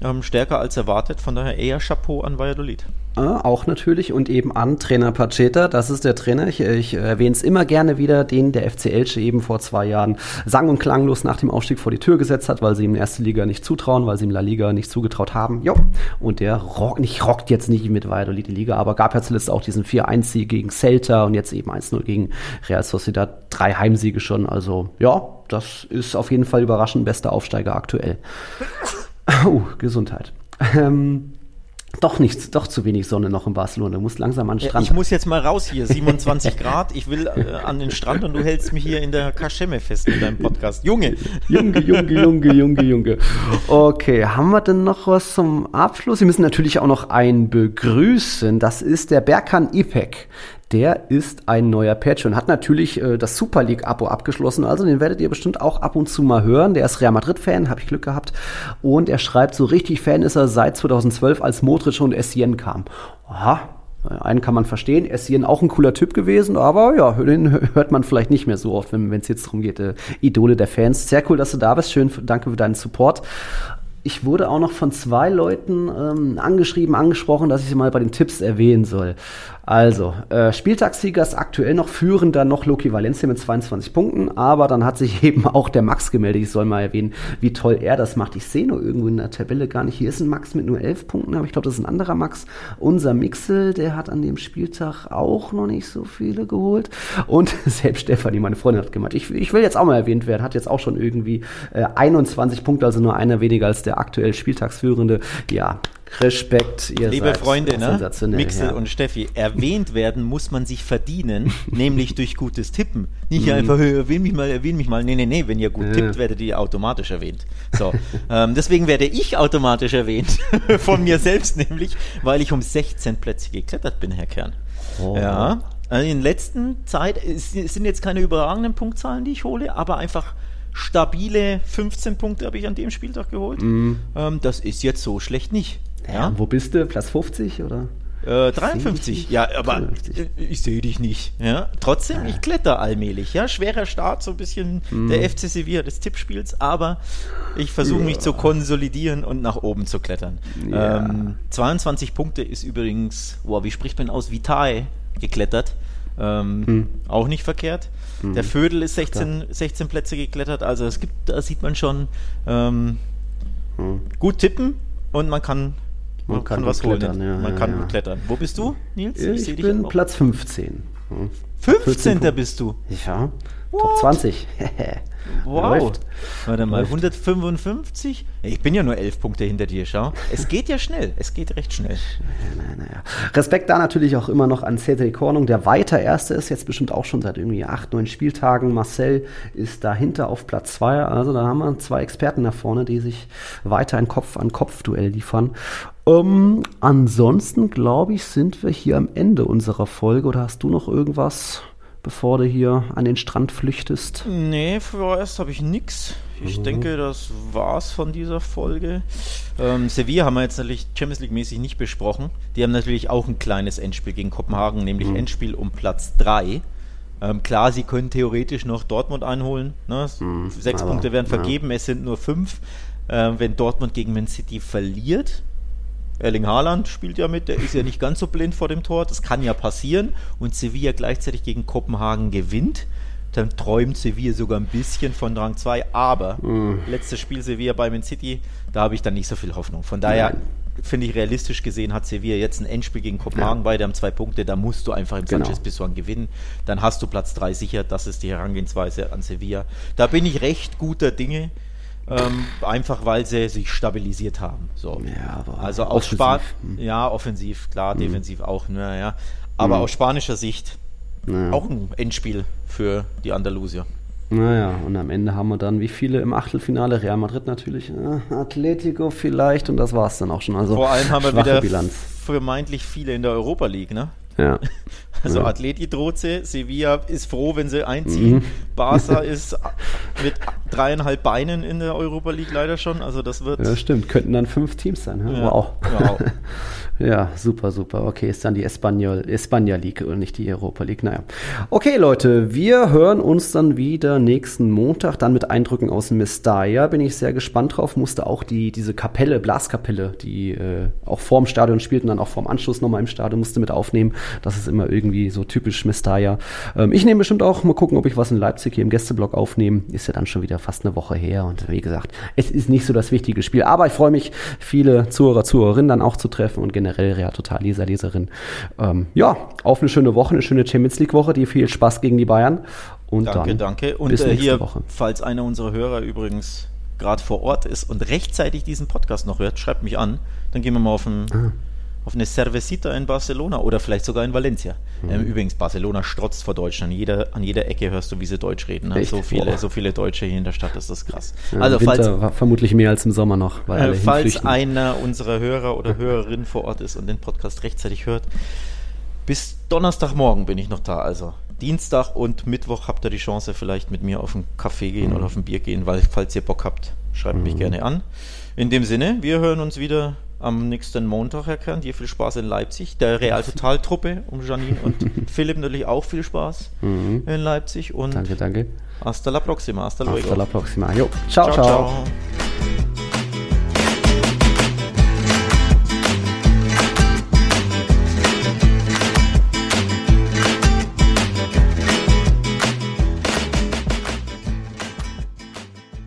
Ähm, stärker als erwartet, von daher eher Chapeau an Valladolid. Äh, auch natürlich und eben an Trainer Pacheta, das ist der Trainer, ich, ich erwähne es immer gerne wieder, den der FC Elche eben vor zwei Jahren sang- und klanglos nach dem Aufstieg vor die Tür gesetzt hat, weil sie ihm in der ersten Liga nicht zutrauen, weil sie ihm La Liga nicht zugetraut haben. Jo. Und der rock, nicht, rockt jetzt nicht mit Valladolid die Liga, aber gab ja zuletzt auch diesen 4-1-Sieg gegen Celta und jetzt eben 1-0 gegen Real Sociedad, drei Heimsiege schon, also ja, das ist auf jeden Fall überraschend bester Aufsteiger aktuell. Oh, Gesundheit. Ähm, doch nichts, doch zu wenig Sonne noch in Barcelona. Du musst langsam an den Strand. Ich muss jetzt mal raus hier, 27 Grad. Ich will äh, an den Strand und du hältst mich hier in der Kaschemme fest mit deinem Podcast. Junge! Junge, Junge, Junge, Junge, Junge. Okay, haben wir denn noch was zum Abschluss? Wir müssen natürlich auch noch einen begrüßen. Das ist der Berkan Ipek der ist ein neuer Patreon. Hat natürlich äh, das Super League-Abo abgeschlossen, also den werdet ihr bestimmt auch ab und zu mal hören. Der ist Real Madrid-Fan, habe ich Glück gehabt. Und er schreibt, so richtig Fan ist er seit 2012, als Modric und Essien kam. Aha, einen kann man verstehen, Essien auch ein cooler Typ gewesen, aber ja, den hört man vielleicht nicht mehr so oft, wenn es jetzt darum geht, äh, Idole der Fans. Sehr cool, dass du da bist. Schön, danke für deinen Support ich wurde auch noch von zwei Leuten ähm, angeschrieben, angesprochen, dass ich sie mal bei den Tipps erwähnen soll. Also, äh, Spieltagssieger ist aktuell noch führender, noch Loki Valencia mit 22 Punkten, aber dann hat sich eben auch der Max gemeldet. Ich soll mal erwähnen, wie toll er das macht. Ich sehe nur irgendwo in der Tabelle gar nicht. Hier ist ein Max mit nur 11 Punkten, aber ich glaube, das ist ein anderer Max. Unser Mixel, der hat an dem Spieltag auch noch nicht so viele geholt. Und selbst Stefanie, meine Freundin, hat gemeint, ich, ich will jetzt auch mal erwähnt werden, hat jetzt auch schon irgendwie äh, 21 Punkte, also nur einer weniger als der aktuell Spieltagsführende. Ja, Respekt, ihr Liebe seid Freunde, ne? Mixel ja. und Steffi, erwähnt werden muss man sich verdienen, nämlich durch gutes Tippen. Nicht mhm. einfach, erwähn mich mal, erwähn mich mal. Nee, nee, nee, wenn ihr gut ja. tippt, werdet ihr automatisch erwähnt. So, ähm, deswegen werde ich automatisch erwähnt, von mir selbst nämlich, weil ich um 16 Plätze geklettert bin, Herr Kern. Oh. Ja, also in letzter Zeit, es sind jetzt keine überragenden Punktzahlen, die ich hole, aber einfach stabile 15 Punkte habe ich an dem Spieltag geholt. Mhm. Ähm, das ist jetzt so schlecht nicht. Ja. Wo bist du? Platz 50 oder? Äh, 53, ja, aber 53. ich sehe dich nicht. Ja, trotzdem, ich kletter allmählich. Ja, schwerer Start, so ein bisschen mm. der FC Sevilla des Tippspiels, aber ich versuche ja. mich zu konsolidieren und nach oben zu klettern. Ja. Ähm, 22 Punkte ist übrigens, boah, wie spricht man aus? Vitae geklettert. Ähm, hm. Auch nicht verkehrt. Hm. Der Vödel ist 16, 16 Plätze geklettert, also es gibt, da sieht man schon ähm, hm. gut tippen und man kann man, kann, kann was klettern, holen. Ja, man ja, kann ja. gut klettern. Wo bist du, Nils? Ich, ich bin Platz 15. Hm. 15. bist du? Ja. What? Top 20. wow. Läuft. Warte mal, Läuft. 155? Ich bin ja nur 11 Punkte hinter dir, schau. Es geht ja schnell. Es geht recht schnell. Naja. Respekt da natürlich auch immer noch an Cedric Kornung, der weiter Erste ist, jetzt bestimmt auch schon seit irgendwie 8, 9 Spieltagen. Marcel ist dahinter auf Platz 2. Also da haben wir zwei Experten da vorne, die sich weiter ein Kopf-an-Kopf-Duell liefern. Um, ähm, ansonsten, glaube ich, sind wir hier am Ende unserer Folge. Oder hast du noch irgendwas? Bevor du hier an den Strand flüchtest? Nee, vorerst habe ich nichts. Ich mhm. denke, das war's von dieser Folge. Ähm, Sevilla haben wir jetzt natürlich Champions League-mäßig nicht besprochen. Die haben natürlich auch ein kleines Endspiel gegen Kopenhagen, nämlich mhm. Endspiel um Platz 3. Ähm, klar, sie können theoretisch noch Dortmund einholen. Ne? Mhm, Sechs Punkte werden vergeben, ja. es sind nur fünf. Äh, wenn Dortmund gegen Man City verliert, Erling Haaland spielt ja mit, der ist ja nicht ganz so blind vor dem Tor, das kann ja passieren. Und Sevilla gleichzeitig gegen Kopenhagen gewinnt, dann träumt Sevilla sogar ein bisschen von Rang 2. Aber mhm. letztes Spiel Sevilla bei Man City, da habe ich dann nicht so viel Hoffnung. Von daher finde ich realistisch gesehen hat Sevilla jetzt ein Endspiel gegen Kopenhagen, ja. beide haben zwei Punkte, da musst du einfach im genau. Sanchez Pizjuan gewinnen, dann hast du Platz 3 sicher, das ist die Herangehensweise an Sevilla. Da bin ich recht guter Dinge. Ähm, einfach weil sie sich stabilisiert haben. So. Ja, also aus Span hm. ja, offensiv, klar, hm. defensiv auch, naja. Aber hm. aus spanischer Sicht naja. auch ein Endspiel für die Andalusier. Naja, und am Ende haben wir dann wie viele im Achtelfinale? Real Madrid natürlich, äh, Atletico vielleicht und das war es dann auch schon. Also Vor allem haben wir wieder Bilanz. vermeintlich viele in der Europa League, ne? Ja. Also ja. Atleti droht sie, Sevilla ist froh, wenn sie einziehen. Mhm. Barca ist mit dreieinhalb Beinen in der Europa League leider schon. Also das wird. Ja, stimmt. Könnten dann fünf Teams sein. Ja? Wow. wow. Ja, super, super. Okay, ist dann die Espanyol, Espanja League und nicht die Europa League. Naja. Okay, Leute, wir hören uns dann wieder nächsten Montag, dann mit Eindrücken aus Mestalla. Bin ich sehr gespannt drauf. Musste auch die, diese Kapelle, Blaskapelle, die äh, auch vorm Stadion spielt und dann auch vorm Anschluss nochmal im Stadion, musste mit aufnehmen. Das ist immer irgendwie so typisch Mestalla. Ähm, ich nehme bestimmt auch mal gucken, ob ich was in Leipzig hier im Gästeblock aufnehme. Ist ja dann schon wieder fast eine Woche her. Und wie gesagt, es ist nicht so das wichtige Spiel. Aber ich freue mich, viele Zuhörer, Zuhörerinnen dann auch zu treffen und generell ja total Leser, Leserin. Ähm, ja, auf eine schöne Woche, eine schöne Champions League Woche, die viel Spaß gegen die Bayern. Und danke, dann danke. Und bis äh, hier, Woche. falls einer unserer Hörer übrigens gerade vor Ort ist und rechtzeitig diesen Podcast noch hört, schreibt mich an. Dann gehen wir mal auf ein ah auf eine Cervecita in Barcelona oder vielleicht sogar in Valencia. Mhm. Ähm, übrigens, Barcelona strotzt vor Deutschland. An jeder, an jeder Ecke hörst du, wie sie Deutsch reden. Ne? So, viele, so viele Deutsche hier in der Stadt, das ist krass. Ja, also, falls, vermutlich mehr als im Sommer noch. Äh, falls einer unserer Hörer oder Hörerinnen vor Ort ist und den Podcast rechtzeitig hört, bis Donnerstagmorgen bin ich noch da. Also Dienstag und Mittwoch habt ihr die Chance, vielleicht mit mir auf einen Kaffee gehen mhm. oder auf ein Bier gehen, weil falls ihr Bock habt, schreibt mhm. mich gerne an. In dem Sinne, wir hören uns wieder am nächsten Montag erkannt. Dir viel Spaß in Leipzig. Der Real Total Truppe um Janine und Philipp natürlich auch viel Spaß mhm. in Leipzig. Und danke, danke. Hasta la próxima. Hasta luego. Hasta la próxima. Jo. ciao. ciao. ciao. ciao.